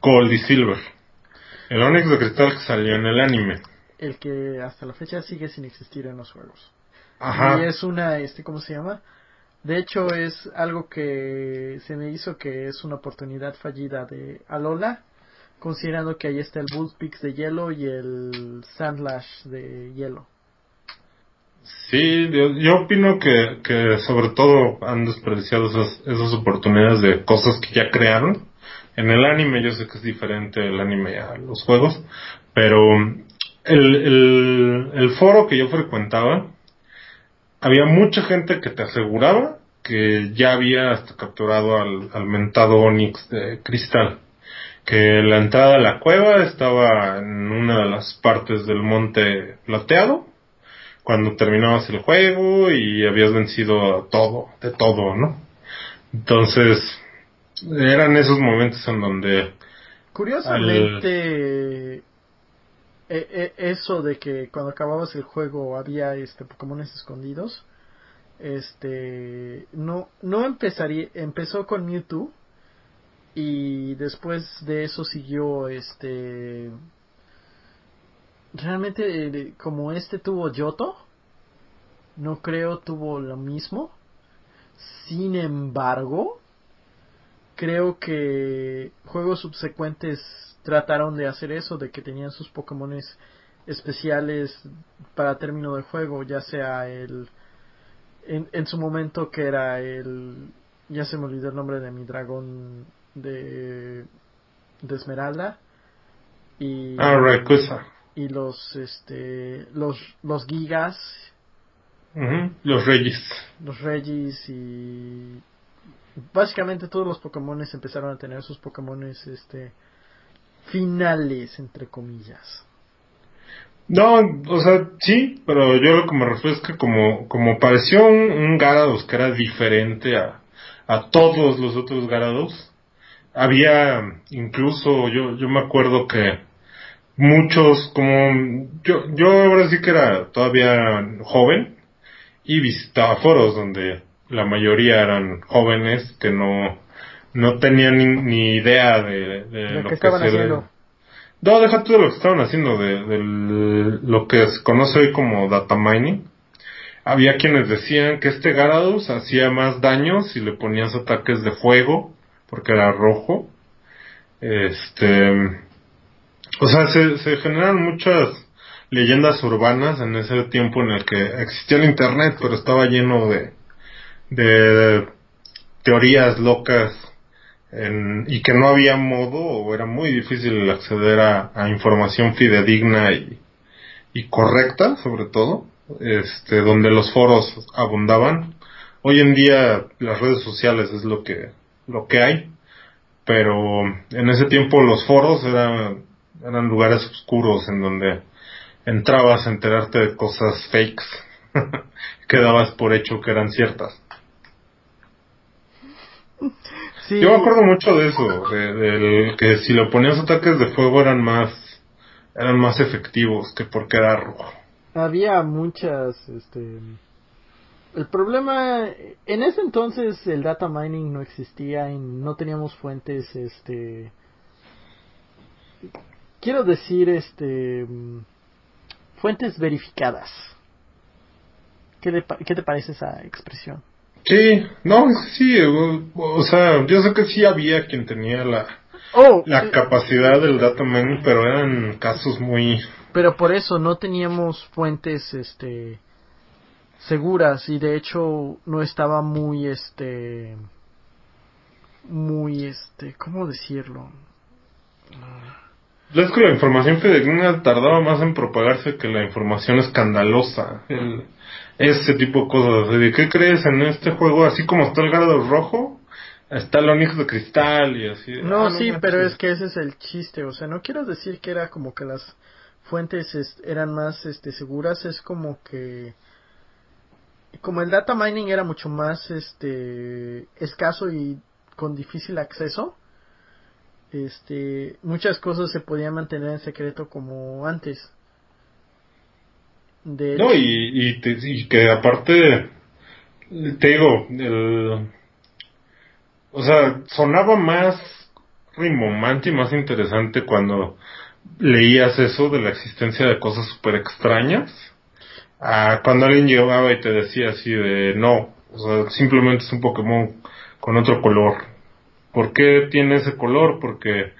Gold y Silver. El Onix de Cristal que salió en el anime. El que hasta la fecha sigue sin existir en los juegos. Ajá. Y es una, este, ¿cómo se llama? De hecho, es algo que se me hizo que es una oportunidad fallida de Alola, considerando que ahí está el Bullpix de hielo y el Sandlash de hielo. Sí, yo, yo opino que, que sobre todo han desperdiciado esas, esas oportunidades de cosas que ya crearon. En el anime yo sé que es diferente el anime a los juegos, pero el, el, el foro que yo frecuentaba, había mucha gente que te aseguraba que ya había hasta capturado al, al mentado Onix de cristal. Que la entrada a la cueva estaba en una de las partes del monte plateado. Cuando terminabas el juego y habías vencido todo, de todo, ¿no? Entonces, eran esos momentos en donde Curiosamente, e- e- eso de que cuando acababas el juego había este Pokémones escondidos, este no no empezaría empezó con Mewtwo y después de eso siguió este realmente eh, como este tuvo Yoto no creo tuvo lo mismo. Sin embargo creo que juegos subsecuentes trataron de hacer eso, de que tenían sus Pokémones especiales para término de juego, ya sea el... En, en su momento que era el... Ya se me olvidó el nombre de mi dragón de... de Esmeralda. Y... Ah. Y los, este... Los, los Gigas. Los Reyes. Los Regis y básicamente todos los Pokémon empezaron a tener sus Pokémon este finales entre comillas. No, o sea, sí, pero yo lo que me refiero es que como, como pareció un, un que era diferente a, a todos los otros Gyarados, había incluso, yo, yo me acuerdo que muchos, como, yo, yo ahora sí que era todavía joven y visitaba foros donde la mayoría eran jóvenes que no, no tenían ni, ni idea de, de Lo lo que estaban se- haciendo. No, deja tú de lo que estaban haciendo, de, de lo que se conoce hoy como data mining. Había quienes decían que este Gyarados hacía más daño si le ponías ataques de fuego, porque era rojo. Este, o sea, se, se generan muchas leyendas urbanas en ese tiempo en el que existía el internet, pero estaba lleno de, de teorías locas en- y que no había modo o era muy difícil acceder a, información fidedigna y, y correcta sobre todo este donde los foros abundaban. Hoy en día las redes sociales es lo que lo que hay pero en ese tiempo los foros eran eran lugares oscuros en donde entrabas a enterarte de cosas fakes que dabas por hecho que eran ciertas Sí, Yo me acuerdo mucho de eso, de, que si le ponías ataques de fuego eran más, eran más efectivos que porque era rojo. había muchas este el problema en ese entonces el data mining no existía y no teníamos fuentes este quiero decir este fuentes verificadas ¿Qué, le ¿Qué te parece esa expresión? Sí, no, sí, o, o sea, yo sé que sí había quien tenía la, Oh, la eh, capacidad del data mining, pero eran casos muy, pero por eso no teníamos fuentes este seguras y de hecho no estaba muy este muy este cómo decirlo es que la información fidedigna tardaba más en propagarse que la información escandalosa, el, ese tipo de cosas. ¿De qué crees en este juego? Así como está el Gyarados rojo, está el Onix de cristal y así. no Ah, sí pero es que ese es el chiste o sea no quiero decir que era como que las fuentes es- eran más este seguras es como que como el data mining era mucho más este escaso y con difícil acceso este muchas cosas se podían mantener en secreto como antes de No, y, y, que aparte, te digo, el, o sea, sonaba más rimbombante y más interesante cuando leías eso de la existencia de cosas súper extrañas, a cuando alguien llegaba y te decía así de, no, o sea, simplemente es un Pokémon con otro color. ¿Por qué tiene ese color? Porque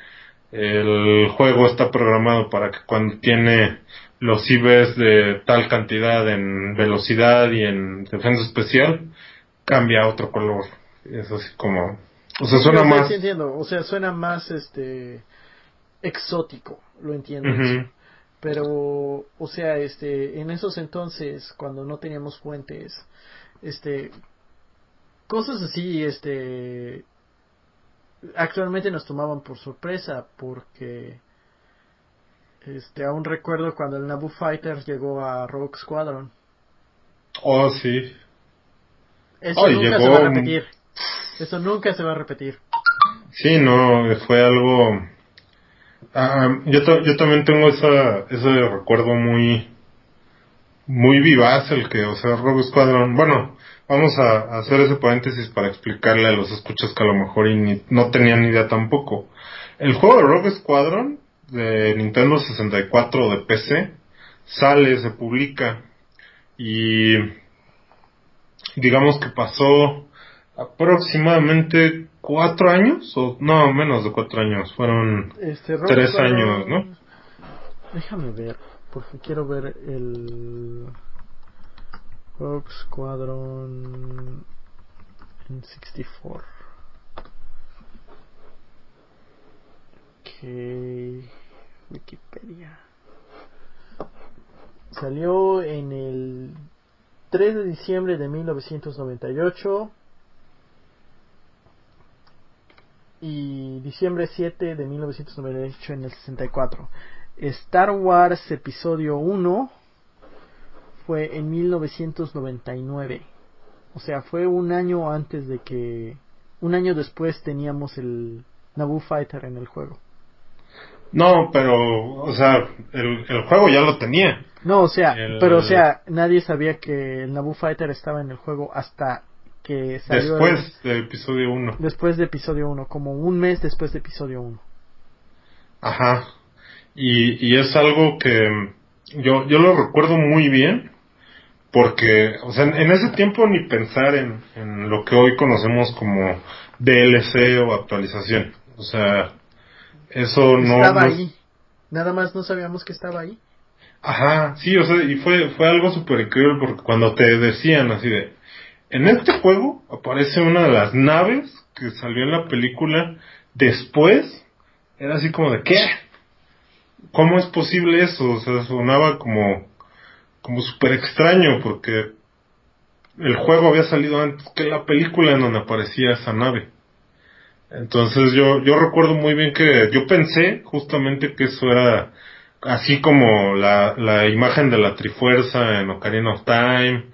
el juego está programado para que cuando tiene los IVs de tal cantidad en velocidad y en defensa especial, cambia a otro color. Es así como, o sea, suena Sí, o sea, más. sí entiendo, o sea, suena más este exótico, lo entiendo. Pero, o sea, este, en esos entonces, cuando no teníamos fuentes, este, cosas así, este, actualmente nos tomaban por sorpresa porque, este, aún recuerdo cuando el Naboo Fighter llegó a Rogue Squadron. Oh, sí. Eso Oh, nunca llegó se va a repetir. Eso nunca se va a repetir. Sí, no, fue algo... Ah, yo, yo también tengo esa, ese recuerdo muy muy vivaz el que, o sea, Rogue Squadron, bueno, vamos a, a hacer ese paréntesis para explicarle a los escuchas que a lo mejor y ni- no tenían ni idea tampoco. El juego de Rogue Squadron de Nintendo 64 o de PC sale, se publica y digamos que pasó aproximadamente cuatro años o no menos de cuatro años fueron Este, Tres años, ¿no? Déjame ver, porque quiero ver el Rogue Squadron en 64. Ok, Wikipedia. Salió en el 3 de diciembre de 1998 y diciembre 7 de 1998 en el 64. Star Wars Episodio 1 fue en 1999. O sea, fue un año antes de que... Un año después teníamos el Naboo Fighter en el juego. No pero o sea el, el juego ya lo tenía No, o sea, El- pero o sea, nadie sabía que el Naboo Fighter estaba en el juego hasta que salió el- después del episodio 1 después de episodio 1, como un mes después de episodio 1. Ajá. Y, y es algo que yo, yo lo recuerdo muy bien porque, o sea, en, en ese tiempo ni pensar en, en lo que hoy conocemos como DLC o actualización. O sea, eso no... estaba no- ahí. Nada más no sabíamos que estaba ahí. Ajá, sí, o sea, y fue, fue algo súper increíble porque cuando te decían así de, en este juego aparece una de las naves que salió en la película después, era así como de, ¿qué? ¿Cómo es posible eso? O sea, sonaba como, como súper extraño porque el juego había salido antes que la película en donde aparecía esa nave. Entonces yo, yo recuerdo muy bien que yo pensé justamente que eso era así como la, la imagen de la Trifuerza en Ocarina of Time,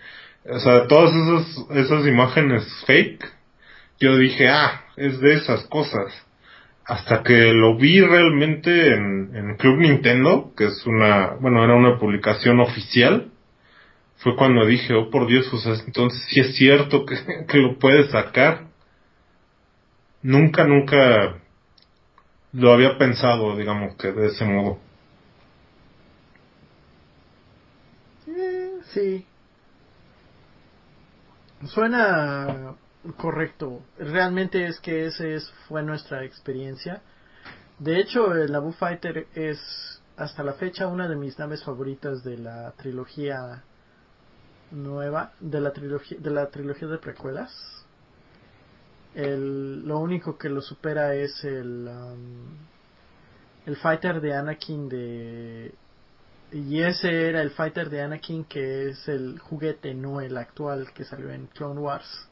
o sea, todas esas, esas imágenes fake, yo dije, ah, es de esas cosas. Hasta que lo vi realmente en, en Club Nintendo, que es una, bueno, era una publicación oficial, fue cuando dije, oh por Dios, o entonces sí es cierto que, que lo puedes sacar. Nunca, nunca lo había pensado, digamos, que de ese modo. Eh, sí. Suena correcto. Realmente es que ese es, fue nuestra experiencia. De hecho, el Naboo Fighter es hasta la fecha una de mis naves favoritas de la trilogía nueva, de la trilogía de la trilogía de precuelas. El, lo único que lo supera es el um, el fighter de Anakin de y ese era el fighter de Anakin que es el juguete, no el actual que salió en Clone Wars.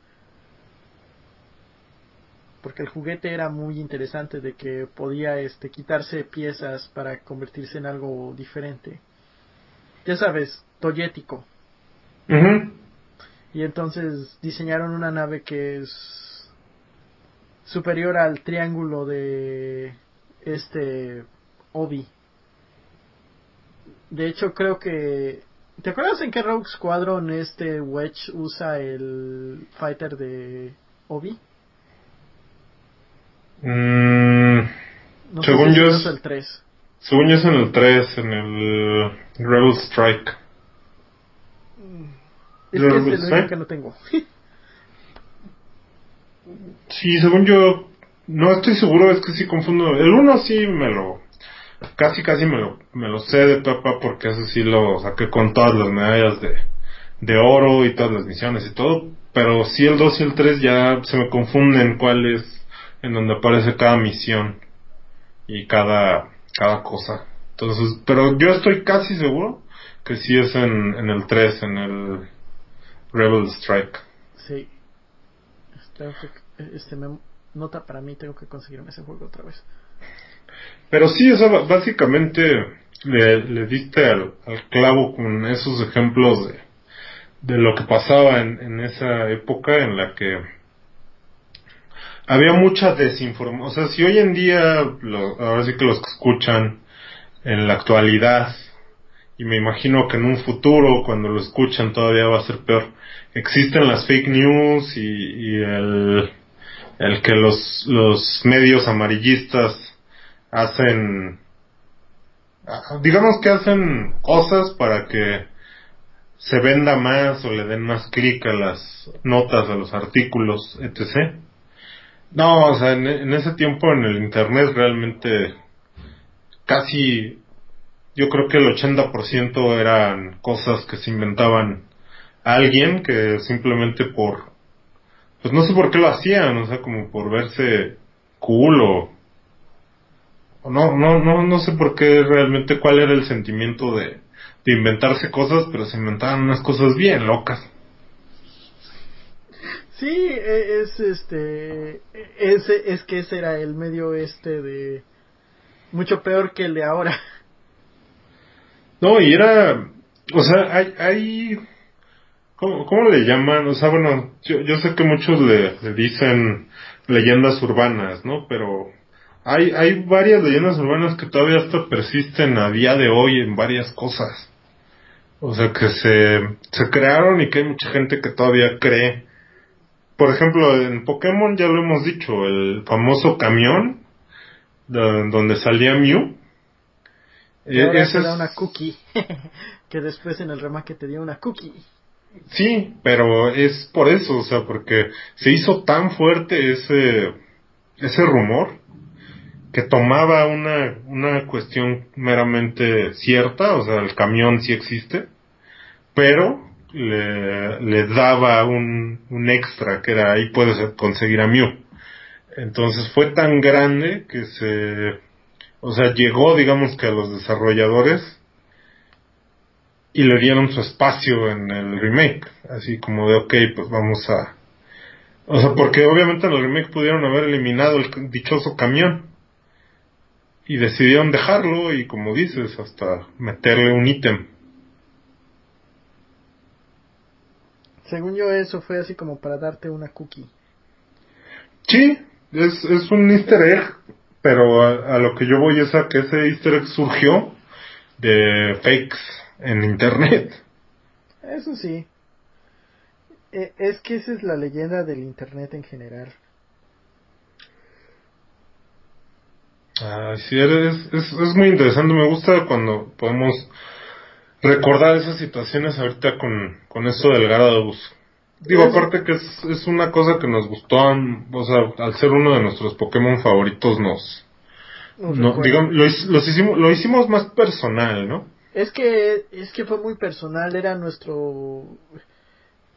Porque el juguete era muy interesante de que podía este quitarse piezas para convertirse en algo diferente. Ya sabes, toyético. Y entonces diseñaron una nave que es superior al triángulo de este Obi. De hecho, creo que. ¿Te acuerdas en qué Rogue Squadron este Wedge usa el fighter de Obi? Mm, No Según sé si yo es- el 3. según yo es en el 3, en el Rebel Strike. Es que es el único que no tengo. Sí, según yo, no estoy seguro, es que sí confundo. El 1 sí me lo, casi casi me lo, me lo sé de topa porque ese sí lo saqué con todas las medallas de, de oro y todas las misiones y todo. Pero sí el 2 y el 3 ya se me confunden cuál es en donde aparece cada misión y cada, cada cosa. Entonces, pero yo estoy casi seguro que sí es en, en el 3, en el Rebel Strike. Sí. Este me nota para mí, tengo que conseguirme ese juego otra vez. Pero sí, eso básicamente le, le diste al, clavo con esos ejemplos de, de lo que pasaba en, en esa época en la que había mucha desinformación. O sea, si hoy en día, ahora sí que los que escuchan en la actualidad, y me imagino que en un futuro, cuando lo escuchan, todavía va a ser peor, existen las fake news y, el, el que los, los medios amarillistas hacen, digamos que hacen cosas para que se venda más o le den más clic a las notas, a los artículos, etc. No, o sea, en, ese tiempo en el Internet realmente casi, yo creo que el 80% eran cosas que se inventaban alguien que simplemente por, pues no sé por qué lo hacían, o sea, como por verse cool o, no, no, no, no sé por qué realmente cuál era el sentimiento de, de inventarse cosas, pero se inventaban unas cosas bien locas. Sí, e, es este, ese, es que ese era el medio este de mucho peor que el de ahora. No, y era, o sea, hay, hay ¿cómo, ¿cómo, le llaman? O sea, bueno, yo, yo sé que muchos le, le, dicen leyendas urbanas, ¿no? Pero hay, hay varias leyendas urbanas que todavía hasta persisten a día de hoy en varias cosas. O sea, que se, se crearon y que hay mucha gente que todavía cree por ejemplo, en Pokémon ya lo hemos dicho, el famoso camión donde salía Mew. Que ahora te da una cookie. que después en el remake te dio una cookie. Sí, pero es por eso, o sea, porque se hizo tan fuerte ese, ese rumor que tomaba una, una cuestión meramente cierta, o sea, el camión sí existe, pero le, le daba un, un, extra que era ahí puedes conseguir a Mew. Entonces fue tan grande que se, o sea, llegó digamos que a los desarrolladores y le dieron su espacio en el remake, así como de ok, pues vamos a, o sea, porque obviamente en el remake pudieron haber eliminado el dichoso camión y decidieron dejarlo y como dices, hasta meterle un ítem Según yo eso fue así como para darte una cookie. Sí, es, es un easter egg, pero a, lo que yo voy es a que ese easter egg surgió de fakes en internet. Eso sí. E, es que esa es la leyenda del internet en general. Ah, sí, es, es, es muy interesante. Me gusta cuando podemos recordar esas situaciones ahorita con, con eso del Garados. Digo, aparte que es, es una cosa que nos gustó, o sea, al ser uno de nuestros Pokémon favoritos nos... No, digamos, lo, hicimos, lo hicimos más personal, ¿no? Es que, es que fue muy personal, era nuestro...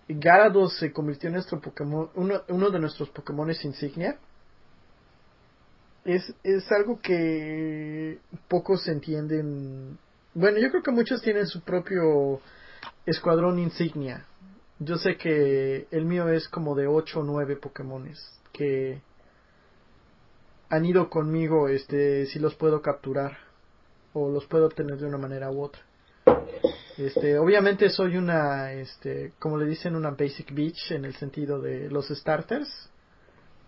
Garados se convirtió en nuestro Pokémon, uno, uno de nuestros Pokémon insignia. Es, es algo que pocos entienden bueno, yo creo que muchos tienen su propio escuadrón insignia. Yo sé que el mío es como de 8 o 9 Pokémones que han ido conmigo, este, si los puedo capturar o los puedo obtener de una manera u otra. Este, obviamente soy una, este, como le dicen, una basic beach en el sentido de los starters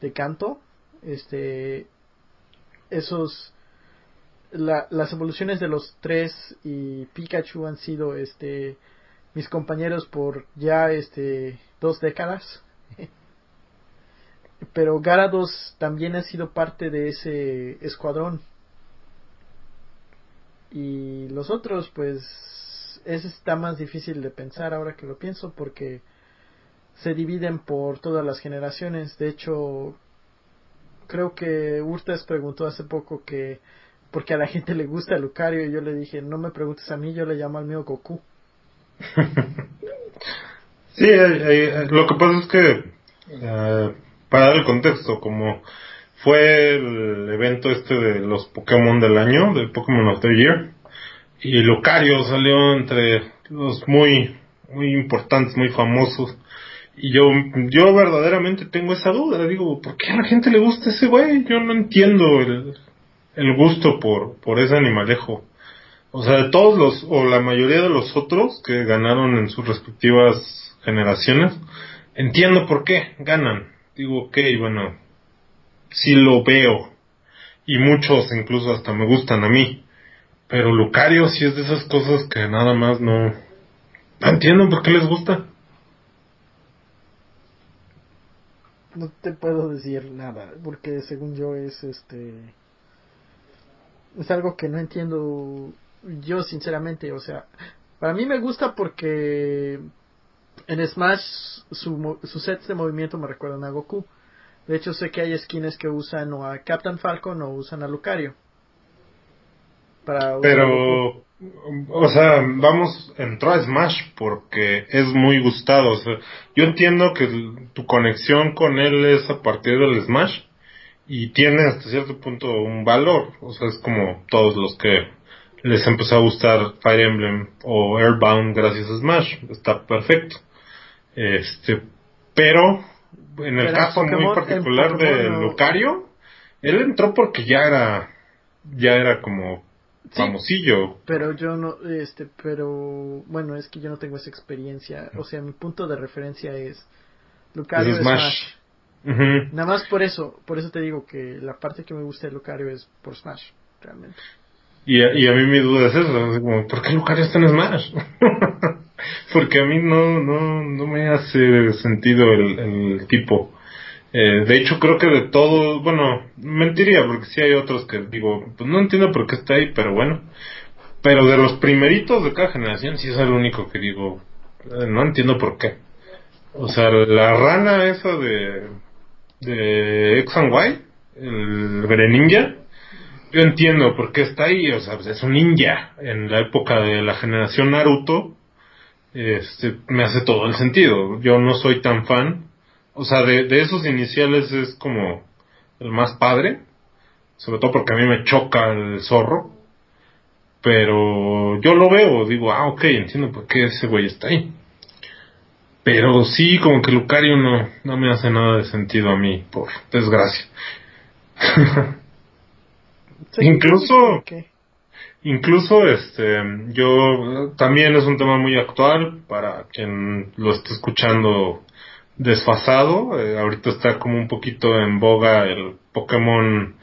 de canto. Este, esos las evoluciones de los tres y Pikachu han sido este mis compañeros por ya este dos décadas. Pero Garados también ha sido parte de ese escuadrón. Y los otros pues ese está más difícil de pensar ahora que lo pienso porque se dividen por todas las generaciones. De hecho creo que Urtas preguntó hace poco que porque a la gente le gusta Lucario y yo le dije, no me preguntes a mí, yo le llamo al mío Goku. Sí, lo que pasa es que, eh, para dar el contexto, como fue el evento este de los Pokémon del año, de Pokémon of the Year, y Lucario salió entre los muy, muy importantes, muy famosos. Y yo, yo verdaderamente tengo esa duda. Digo, ¿por qué a la gente le gusta ese güey? Yo no entiendo el, el gusto por, por ese animalejo. O sea, de todos los, o la mayoría de los otros que ganaron en sus respectivas generaciones, entiendo por qué ganan. Digo, ok, bueno, sí lo veo. Y muchos incluso hasta me gustan a mí. Pero Lucario sí es de esas cosas que nada más no, no entiendo por qué les gusta. No te puedo decir nada, porque según yo es este es algo que no entiendo yo sinceramente, o sea, para mí me gusta porque en Smash su, sus sets de movimiento me recuerdan a Goku. De hecho sé que hay skins que usan o a Captain Falcon o usan a Lucario. Para Pero, o sea, vamos, entró a Smash porque es muy gustado. O sea, yo entiendo que tu conexión con él es a partir del Smash y tiene hasta cierto punto un valor. O sea, es como todos los que les empezó a gustar Fire Emblem o Airbound gracias a Smash. Está perfecto. Este, pero en el caso muy particular de Lucario, él entró porque ya era ya era como famosillo. Pero yo no, este, pero bueno, es que yo no tengo esa experiencia. O sea, mi punto de referencia es Lucario es Smash. Nada más por eso, por eso te digo que la parte que me gusta de Lucario es por Smash, realmente. Y a, y a mí mi duda es eso, como, ¿por qué Lucario está en Smash? Porque a mí no, no, no me hace sentido el, el tipo. Eh, de hecho, creo que de todo, bueno, mentiría, porque sí hay otros que digo, pues no entiendo por qué está ahí, pero bueno. Pero de los primeritos de cada generación, sí es el único que digo, eh, no entiendo por qué. O sea, la rana esa de, de X and Y, el Greninja, yo entiendo por qué está ahí, o sea, pues es un ninja. En la época de la generación Naruto, este, me hace todo el sentido. Yo no soy tan fan. O sea, de, de esos iniciales es como el más padre. Sobre todo porque a mí me choca el zorro. Pero yo lo veo, digo, ah, ok, entiendo por qué ese güey está ahí. Pero sí, como que Lucario no, no me hace nada de sentido a mí, por desgracia. incluso, incluso, este, yo, también es un tema muy actual para quien lo esté escuchando desfasado. Eh, ahorita está como un poquito en boga el Pokémon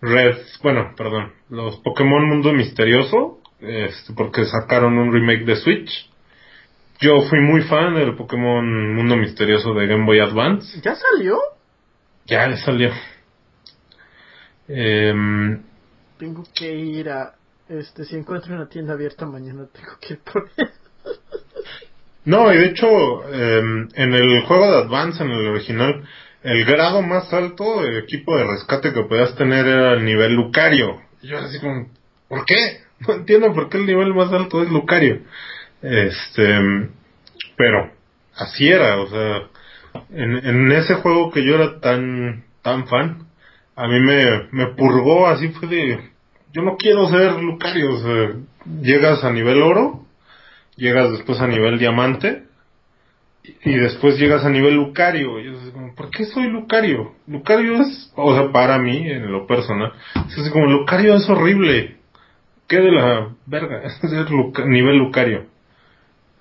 Red, bueno, perdón, los Pokémon Mundo Misterioso, este, porque sacaron un remake de Switch. Yo fui muy fan del Pokémon Mundo Misterioso de Game Boy Advance. ¿Ya salió? Ya salió. Eh, tengo que ir a, este, si encuentro una tienda abierta mañana, tengo que ir por él. No, y de hecho, em, en el juego de Advance, en el original, el grado más alto el equipo de rescate que podías tener era el nivel Lucario. Yo así como, ¿por qué? No entiendo por qué el nivel más alto es Lucario. Este, pero así era, o sea, en, en ese juego que yo era tan, tan fan, a mí me, me purgó, así fue de, yo no quiero ser Lucario, o sea, llegas a nivel oro, llegas después a nivel diamante, y, después llegas a nivel Lucario, y yo como, ¿por qué soy Lucario? Lucario es, o sea, para mí, en lo personal, es como, Lucario es horrible, ¿qué de la verga? Es nivel Lucario.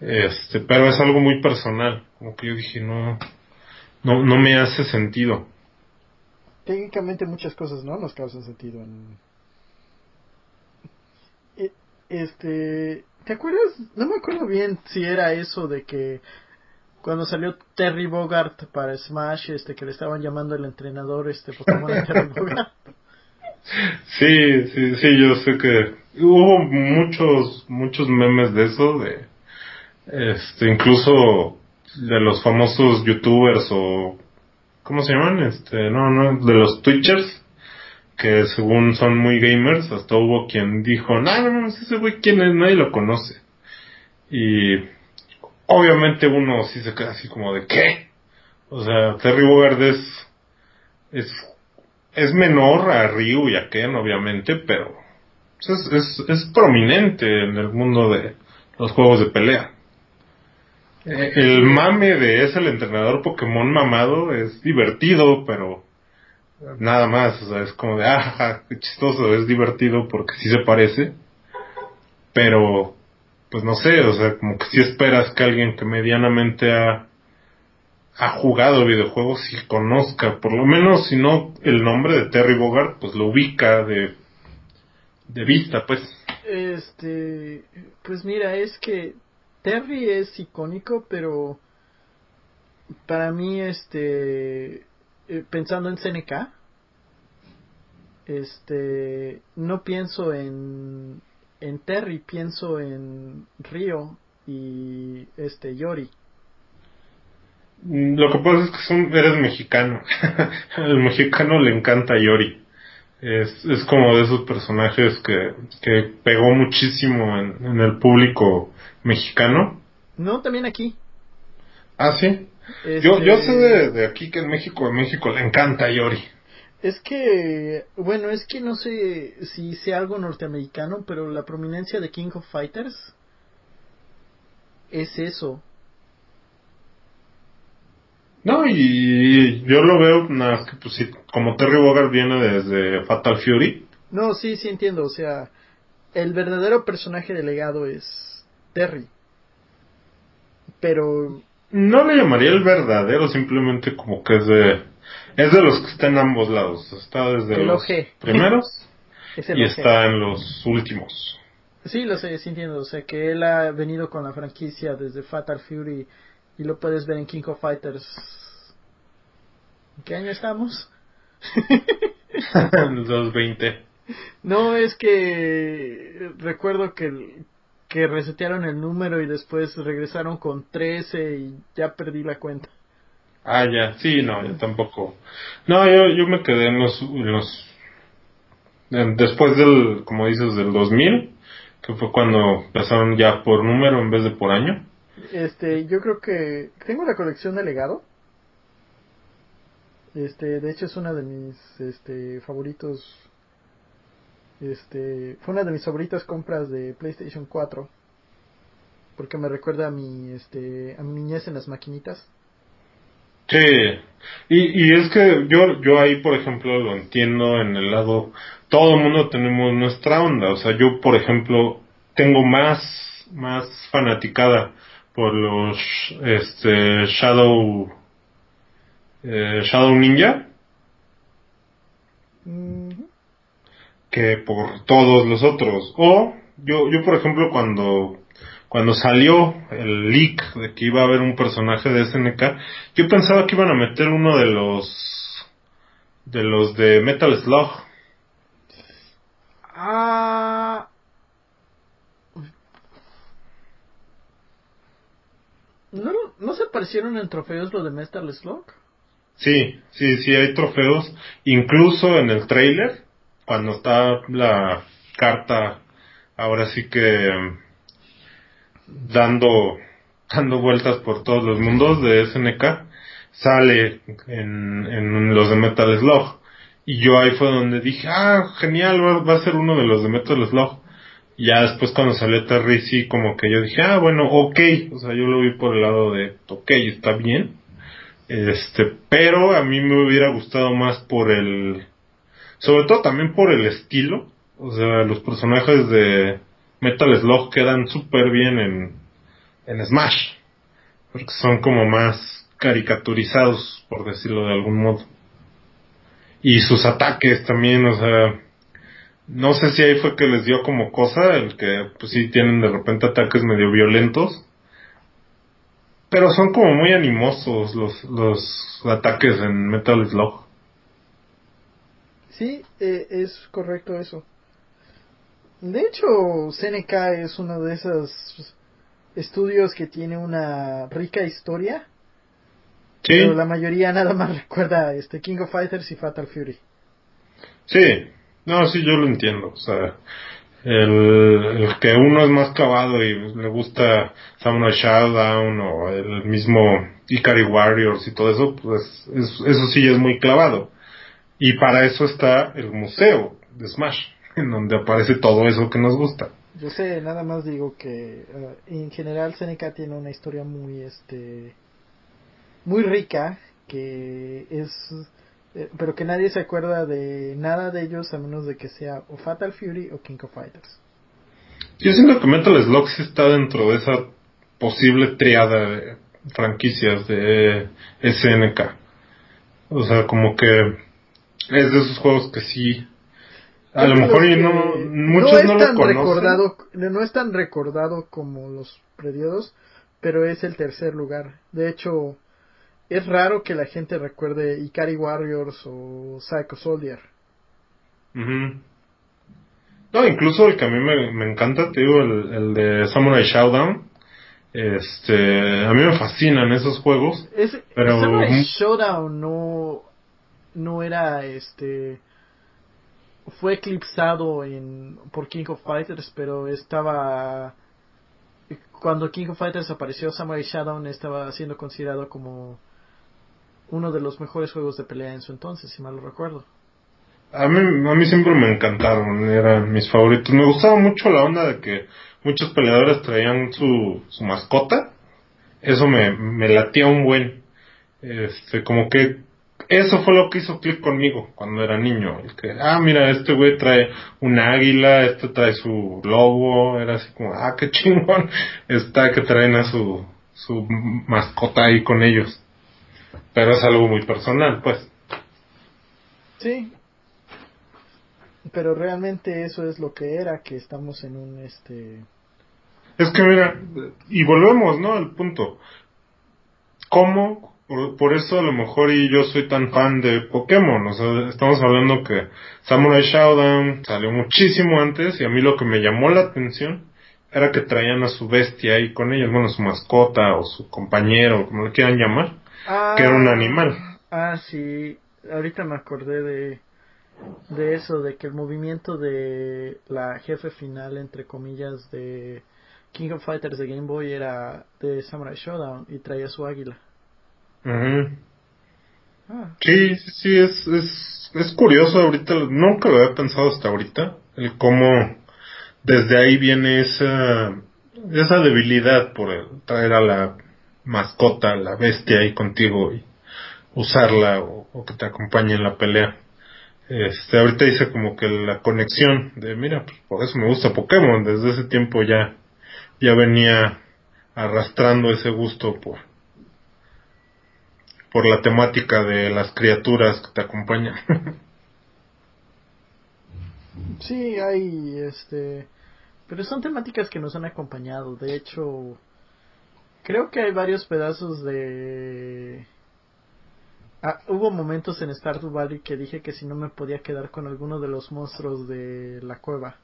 Este, pero es algo muy personal, como que yo dije, no, no, no me hace sentido técnicamente muchas cosas no nos causan sentido e, este te acuerdas no me acuerdo bien si era eso de que cuando salió Terry Bogart para Smash este que le estaban llamando el entrenador este Pokémon Terry Bogart. Sí sí sí yo sé que hubo muchos muchos memes de eso de este incluso de los famosos youtubers o ¿cómo se llaman? Este, no, no, de los Twitchers, que según son muy gamers, hasta hubo quien dijo, no, no, no, ese güey quién es, nadie lo conoce. Y obviamente uno sí se queda así como de, ¿qué? O sea, Terry Bogard es, es, es menor a Ryu y a Ken, obviamente, pero pues, es, es, prominente en el mundo de los juegos de pelea. Eh, el mame de es el entrenador Pokémon mamado es divertido, pero nada más, o sea, es como de, ah, qué chistoso, es divertido porque sí se parece, pero, pues no sé, o sea, como que si esperas que alguien que medianamente ha, ha jugado videojuegos y conozca, por lo menos, si no el nombre de Terry Bogart, pues lo ubica de, de vista, pues. Este, pues mira, es que Terry es icónico, pero para mí, este, eh, pensando en CNK, este, no pienso en, en Terry, pienso en Río y este Yori. Mm, lo que pasa es que eres mexicano. Al mexicano le encanta Yori. Es, es como de esos personajes que, que pegó muchísimo en el público mexicano. No, también aquí. Ah, sí. Yo, yo sé de, de, aquí que en México, en México le encanta Yori. Es que, bueno, es que no sé si sea algo norteamericano, pero la prominencia de King of Fighters es eso. No, y yo lo veo, nada, que pues sí, como Terry Bogard viene desde Fatal Fury. No, sí, sí entiendo, o sea, el verdadero personaje delegado es Terry. Pero... No le llamaría el verdadero, simplemente como que es de es de los que está en ambos lados. Está desde los primeros y está en los últimos. Sí, lo sé, sí entiendo. O sea, que él ha venido con la franquicia desde Fatal Fury y lo puedes ver en King of Fighters. ¿En qué año estamos? en los 20. No, es que recuerdo que, que resetearon el número y después regresaron con 13 y ya perdí la cuenta. Ah, ya, sí, no, yo tampoco. No, yo, yo me quedé en los, en los después del, como dices, del 2000, que fue cuando empezaron ya por número en vez de por año. Este, yo creo que tengo la colección de legado. Este, de hecho es una de mis, este, favoritos. Este, fue una de mis favoritas compras de PlayStation 4. Porque me recuerda a mi, este, a mi niñez en las maquinitas. Sí, y, y es que yo, yo ahí, por ejemplo, lo entiendo en el lado, todo el mundo tenemos nuestra onda, o sea, yo, por ejemplo, tengo más, más fanaticada por los, este, Shadow, eh, Shadow Ninja, que por todos los otros, o yo, yo, por ejemplo, cuando cuando salió el leak de que iba a haber un personaje de SNK, yo pensaba que iban a meter uno de los de los de Metal Slug. Ah. ¿No, ¿No se aparecieron en trofeos los de Metal Slug? Sí, sí, sí, hay trofeos. Incluso en el trailer, cuando está la carta, ahora sí que dando, dando vueltas por todos los mundos de SNK, sale en, en los de Metal Slug. Y yo ahí fue donde dije, ah, genial, va, a ser uno de los de Metal Slug. Ya después cuando salió Terry, sí, como que yo dije, ah, bueno, ok. O sea, yo lo vi por el lado de, ok, está bien. Este, pero a mí me hubiera gustado más por el, sobre todo también por el estilo. O sea, los personajes de, Metal Slug quedan súper bien en, en Smash. Porque son como más caricaturizados, por decirlo de algún modo. Y sus ataques también, o sea, no sé si ahí fue que les dio como cosa, el que pues sí tienen de repente ataques medio violentos. Pero son como muy animosos los, los ataques en Metal Slug. Sí, eh, es correcto eso. De hecho, CNK es uno de esos estudios que tiene una rica historia. Sí. Pero la mayoría nada más recuerda este King of Fighters y Fatal Fury. Sí, no, sí, yo lo entiendo. O sea, el, que uno es más clavado y le gusta Samurai Showdown o el mismo Ikari Warriors y todo eso, pues eso sí es muy clavado. Y para eso está el museo de Smash en donde aparece todo eso que nos gusta. Yo sé, nada más digo que eh, en general Seneca tiene una historia muy, este, muy rica, que es, eh, pero que nadie se acuerda de nada de ellos a menos de que sea o Fatal Fury o King of Fighters. Yo siento que Metal Slug sí está dentro de esa posible triada de franquicias de SNK. O sea, como que es de esos juegos que sí a lo mejor y no, muchos no es no, tan lo conocen. recordado, no es tan recordado como los periodos, pero es el tercer lugar. De hecho, es raro que la gente recuerde Ikari Warriors o Psycho Soldier. Ujú. No, incluso el que a mí me, me encanta, te digo, el, el de Samurai Showdown. Este, a mí me fascinan esos juegos. Es, Pero- Samurai Showdown no, no era este fue eclipsado en por King of Fighters pero estaba cuando King of Fighters apareció Samurai Showdown estaba siendo considerado como uno de los mejores juegos de pelea en su entonces si mal lo recuerdo A mí, a mí siempre me encantaron, eran mis favoritos. Me gustaba mucho la onda de que muchos peleadores traían su, su mascota. Eso me, me latía un buen. Este, como que eso fue lo que hizo clic conmigo cuando era niño. El que, ah, mira, este güey trae una águila, este trae su lobo. Era así como, ah, qué chingón está que traen a su, su mascota ahí con ellos. Pero es algo muy personal, pues. sí pero realmente eso es lo que era que estamos en un este Es que mira, y volvemos, ¿no? Al punto. ¿Cómo? Por, por eso a lo mejor y yo soy tan fan de Pokémon. O sea, estamos hablando que Samurai Showdown salió muchísimo antes y a mí lo que me llamó la atención era que traían a su bestia ahí con ellos, bueno, su mascota o su compañero, como lo quieran llamar, que era un animal. Ah, sí. Ahorita me acordé de, de eso, de que el movimiento de la jefe final, entre comillas, de King of Fighters de Game Boy era de Samurai Showdown y traía su águila. Ah, Sí, sí, sí, es, es, es curioso ahorita, nunca lo había pensado hasta ahorita, el cómo desde ahí viene esa, esa debilidad por el traer a la mascota, la bestia ahí contigo y usarla o, o que te acompañe en la pelea. Este, ahorita dice como que la conexión de, mira, pues por eso me gusta Pokémon, desde ese tiempo ya, ya venía arrastrando ese gusto por, por la temática de las criaturas que te acompañan. sí, hay este. Pero son temáticas que nos han acompañado. De hecho, creo que hay varios pedazos de. Ah, hubo momentos en Stardew Valley que dije que si no me podía quedar con alguno de los monstruos de la cueva.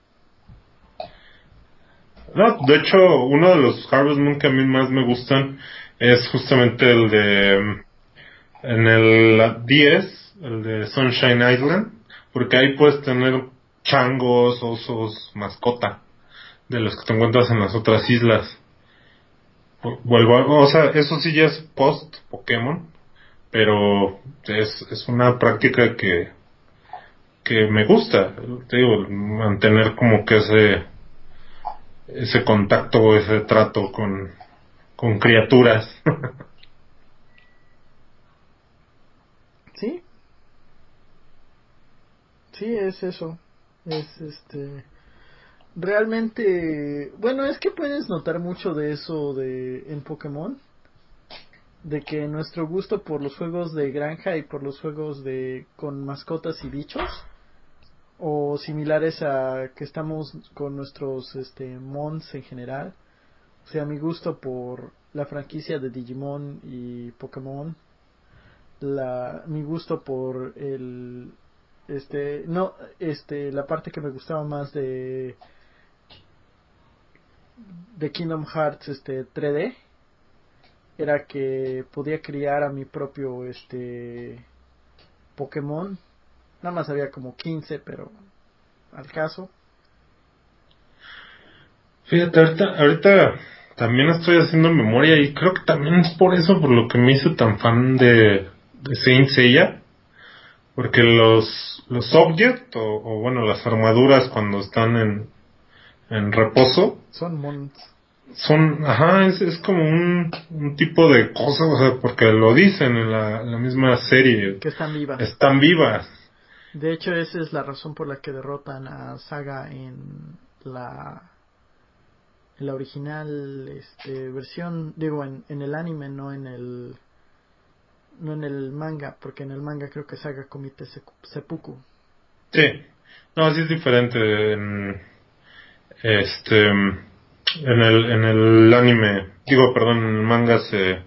no, de hecho, uno de los Harvest Moon que a mí más me gustan es justamente el de en el 10, el de Sunshine Island, porque ahí puedes tener changos, osos, mascota, de los que te encuentras en las otras islas. Vuelvo o sea, eso sí ya es post Pokémon, pero es, es una práctica que, que me gusta, te digo, mantener como que ese, ese contacto, ese trato con, con criaturas. Sí. Sí, es eso. Es este. Realmente. Bueno, es que puedes notar mucho de eso de en Pokémon. De que nuestro gusto por los juegos de granja y por los juegos de con mascotas y bichos o similares a que estamos con nuestros este mons en general. O sea, mi gusto por la franquicia de Digimon y Pokémon la mi gusto por el este no este la parte que me gustaba más de de Kingdom Hearts este 3D era que podía criar a mi propio este Pokémon nada más había como 15 pero al caso Fíjate, ahorita, ahorita también estoy haciendo memoria y creo que también es por eso por lo que me hice tan fan de, de Saint Seiya. Porque los, los object, o, bueno, las armaduras cuando están en, en reposo. Son mons. Son, ajá, es, es como un, un tipo de cosa, o sea, porque lo dicen en la, la misma serie. Que están vivas. Están vivas. De hecho, esa es la razón por la que derrotan a Saga en la en la original este, versión, digo, en, en el anime, no en el no en el manga, porque en el manga creo que Saga comite seppuku. Sí, no, así es diferente. En, este, en el, en el anime, digo, perdón, en el manga se,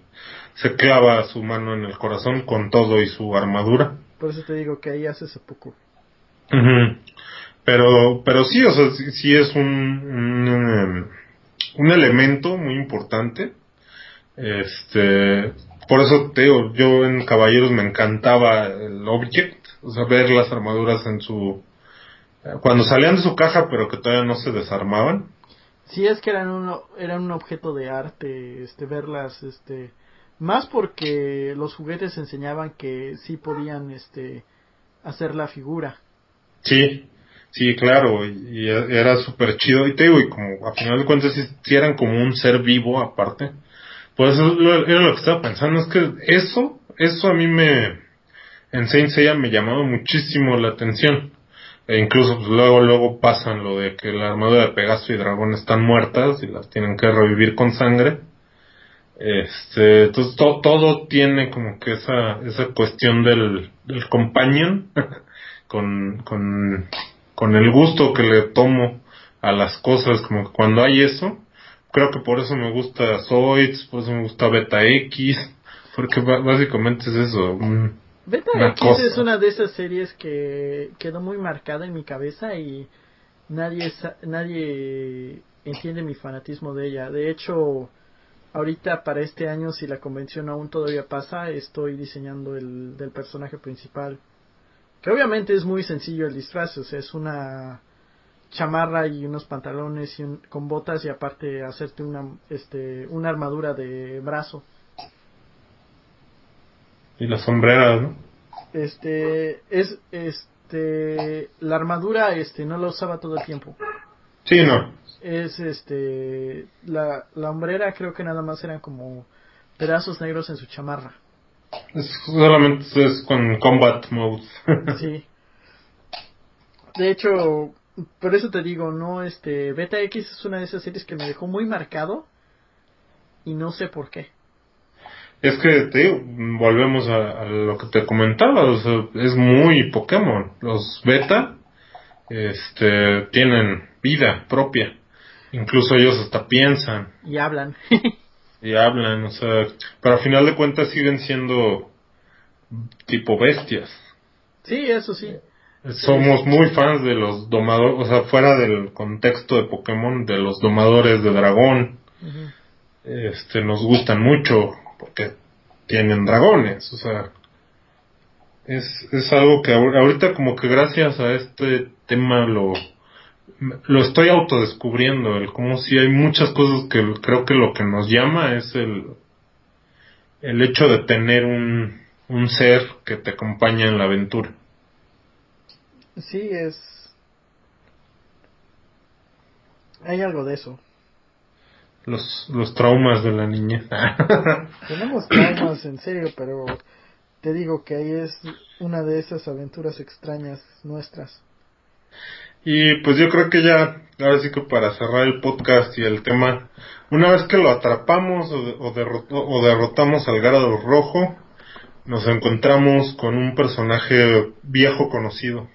se clava su mano en el corazón con todo y su armadura. Por eso te digo que ahí hace seppuku. Pero, pero sí, o sea, sí, es un, un, un elemento muy importante. Este, por eso te digo, yo en Caballeros me encantaba el Object, o sea, ver las armaduras en su... Cuando salían de su caja, pero que todavía no se desarmaban. Sí, es que eran un, eran un objeto de arte, este, verlas, este... Más porque los juguetes enseñaban que sí podían, este, hacer la figura. Sí, sí, claro, y, era súper chido. Y te digo, y como a final de cuentas, si eran como un ser vivo aparte. Pues era lo que estaba pensando, es que eso, eso a mí me, en Saint Seiya me llamaba muchísimo la atención. E incluso pues, luego, luego pasan lo de que la armadura de Pegaso y Dragón están muertas y las tienen que revivir con sangre. Este, entonces todo tiene como que esa, esa cuestión del, del companion con, con, con el gusto que le tomo a las cosas, como que cuando hay eso, creo que por eso me gusta Zoids, por eso me gusta Beta X, porque básicamente es eso. Beta X es una de esas series que quedó muy marcada en mi cabeza y nadie nadie entiende mi fanatismo de ella. De hecho, ahorita para este año, si la convención aún todavía pasa, estoy diseñando el del personaje principal. Que obviamente es muy sencillo el disfraz, o sea, es una chamarra y unos pantalones y con botas y aparte hacerte una este una armadura de brazo. Y la sombrera no este es este la armadura este no la usaba todo el tiempo. Sí no. Es este la la hombrera creo que nada más eran como pedazos negros en su chamarra. Es, solamente es con combat mode sí. De hecho por eso te digo, no, este, Beta X es una de esas series que me dejó muy marcado y no sé por qué. Es que te digo, volvemos a, lo que te comentaba, es muy Pokémon. Los beta este, tienen vida propia. Incluso ellos hasta piensan. Y hablan. y hablan, o sea, pero al final de cuentas siguen siendo tipo bestias. Sí, eso sí somos muy fans de los domadores, o sea, fuera del contexto de Pokémon, de los domadores de dragón. Este, nos gustan mucho porque tienen dragones, o sea, es, es algo que ahorita como que gracias a este tema lo, lo estoy autodescubriendo, el como si hay muchas cosas que creo que lo que nos llama es el, el hecho de tener un, un ser que te acompaña en la aventura. Sí, es... Hay algo de eso. Los, los traumas de la niña. Tenemos traumas, en serio, pero te digo que ahí es una de esas aventuras extrañas nuestras. Y pues yo creo que ya, ahora sí que para cerrar el podcast y el tema, una vez que lo atrapamos o, o derrotamos al Garado Rojo, nos encontramos con un personaje viejo conocido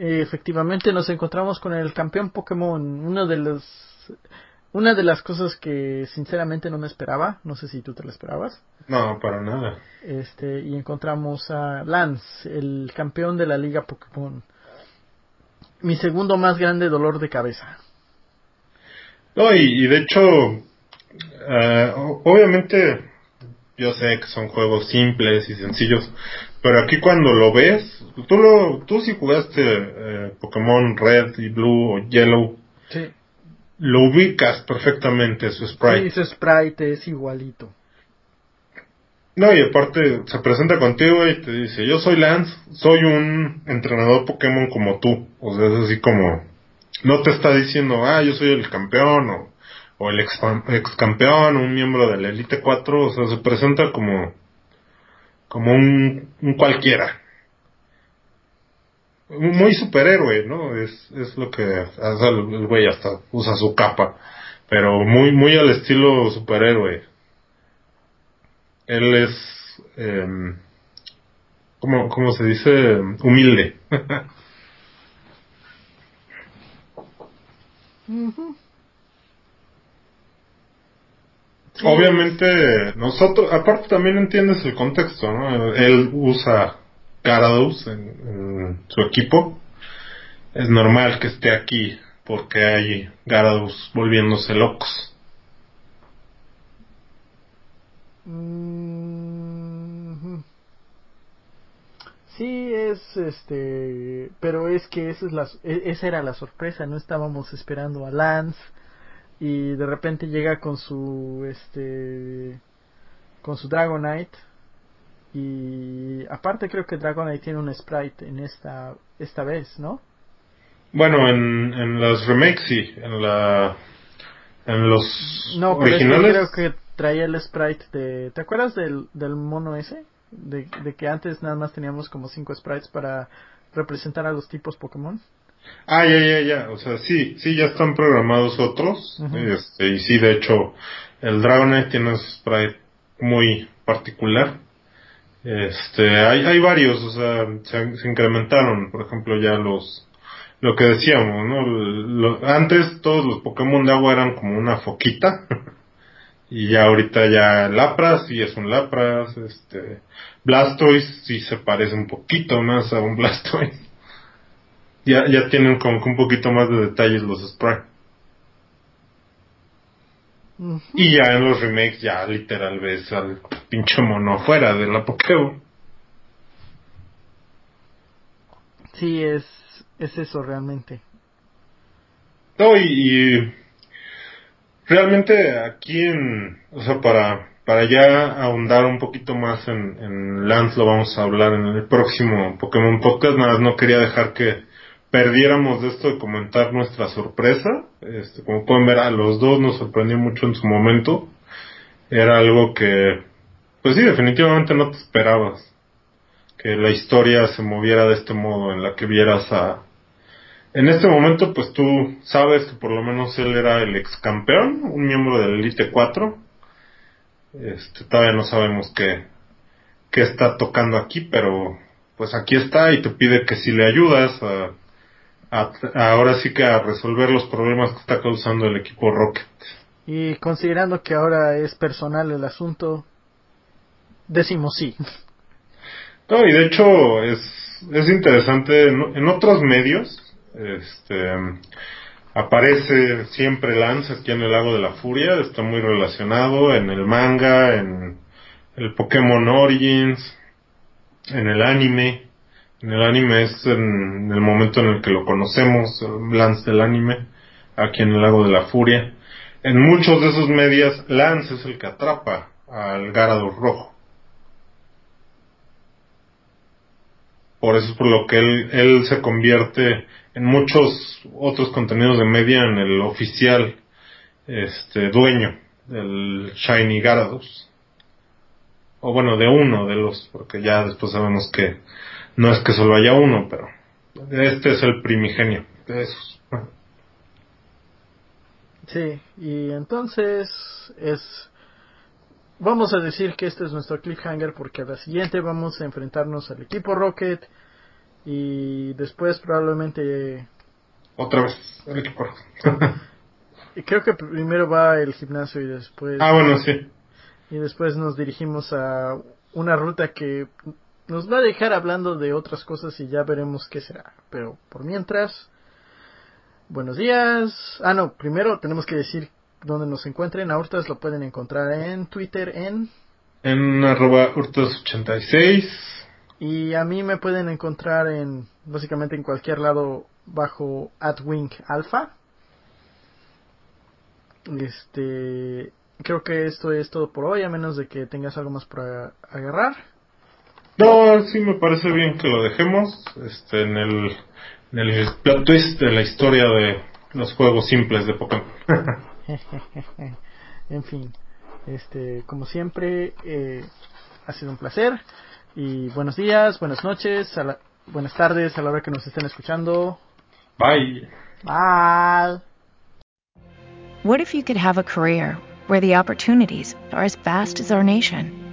efectivamente nos encontramos con el campeón Pokémon, uno de los una de las cosas que sinceramente no me esperaba, no sé si tú te lo esperabas. No, para nada. Este, y encontramos a Lance, el campeón de la liga Pokémon. Mi segundo más grande dolor de cabeza. No, y, de hecho, eh, obviamente yo sé que son juegos simples y sencillos, pero aquí cuando lo ves, tú lo, tú si jugaste eh, Pokémon Red y Blue o Yellow, sí. lo ubicas perfectamente su sprite. Sí, su sprite es igualito. No, y aparte se presenta contigo y te dice, yo soy Lance, soy un entrenador Pokémon como tú. O sea, es así como, no te está diciendo, ah, yo soy el campeón o, o el ex, ex campeón un miembro de la Elite 4. O sea, se presenta como, como un, un cualquiera. Muy superhéroe, ¿no? Es, es lo que hace el, güey hasta usa su capa. Pero muy, muy al estilo superhéroe él es, eh, ¿cómo, se dice? Humilde. Obviamente, nosotros, aparte también entiendes el contexto, ¿no? Él usa Garados en, su equipo. Es normal que esté aquí porque hay Garados volviéndose locos. Sí, es este, pero es que esa es la e, esa era la sorpresa, no estábamos esperando a Lance y de repente llega con su este con su Dragonite y aparte creo que Dragonite tiene un sprite en esta esta vez, ¿no? Bueno, en, en las remakes sí, en la en los no, originales creo que traía el sprite de ¿te acuerdas del del mono ese? de, de, que antes nada más teníamos como cinco sprites para representar a los tipos Pokémon. Ah, ya, ya, ya. O sea, sí, sí, ya están programados otros. este, y sí, de hecho, el Dragonite tiene un sprite muy particular. Este, hay, hay varios, o sea, se, se incrementaron, por ejemplo, ya los, lo que decíamos, ¿no? Lo, antes todos los Pokémon de agua eran como una foquita. y ya ahorita ya Lapras sí es un Lapras, este Blastoise sí se parece un poquito más a un Blastoise. Ya, ya tienen como que un poquito más de detalles los sprites. Y ya en los remakes ya literal ves al pinche mono fuera de la Pokémon. Sí, es, es eso realmente. No, y realmente aquí en, o sea, para, para ya ahondar un poquito más en, en Lance lo vamos a hablar en el próximo Pokémon Podcast, nada más no quería dejar que perdiéramos de esto de comentar nuestra sorpresa, este, como pueden ver a los dos nos sorprendió mucho en su momento, era algo que, pues sí, definitivamente no te esperabas, que la historia se moviera de este modo, en la que vieras a, en este momento, pues tú sabes que por lo menos él era el ex campeón, un miembro de la Elite 4. Este, todavía no sabemos qué, qué está tocando aquí, pero pues aquí está y te pide que si le ayudas a, a, ahora sí que a resolver los problemas que está causando el equipo Rocket. Y considerando que ahora es personal el asunto, decimos sí. No, y de hecho es, es interesante, en otros medios, este, aparece siempre Lance aquí en el lago de la furia, está muy relacionado en el manga, en el Pokémon Origins, en el anime. En el anime es en el momento en el que lo conocemos, Lance del anime, aquí en el lago de la furia. En muchos de esos medias, Lance es el que atrapa al Garados rojo. Por eso es por lo que él, él se convierte en muchos otros contenidos de media en el oficial este dueño del Shiny Garados o bueno de uno de los porque ya después sabemos que no es que solo haya uno pero este es el primigenio de esos. Sí y entonces es vamos a decir que este es nuestro cliffhanger porque a la siguiente vamos a enfrentarnos al equipo Rocket y después probablemente otra vez el equipo creo que primero va el gimnasio y después ah bueno sí. y después nos dirigimos a una ruta que nos va a dejar hablando de otras cosas y ya veremos qué será pero por mientras buenos días ah no primero tenemos que decir dónde nos encuentren a Hurtas lo pueden encontrar en Twitter en en arroba Hurtas86 y a mí me pueden encontrar en básicamente en cualquier lado bajo Adwink Alpha. Este creo que esto es todo por hoy, a menos de que tengas algo más para agarrar. No, sí me parece bien que lo dejemos este, en, el, en el plot twist de la historia de los juegos simples de Pokémon. en fin, este, como siempre, eh, ha sido un placer. Y buenos días, buenas noches, a la, buenas tardes a la hora que nos estén escuchando. Bye. Bye. What if you could have a career where the opportunities are as vast as our nation,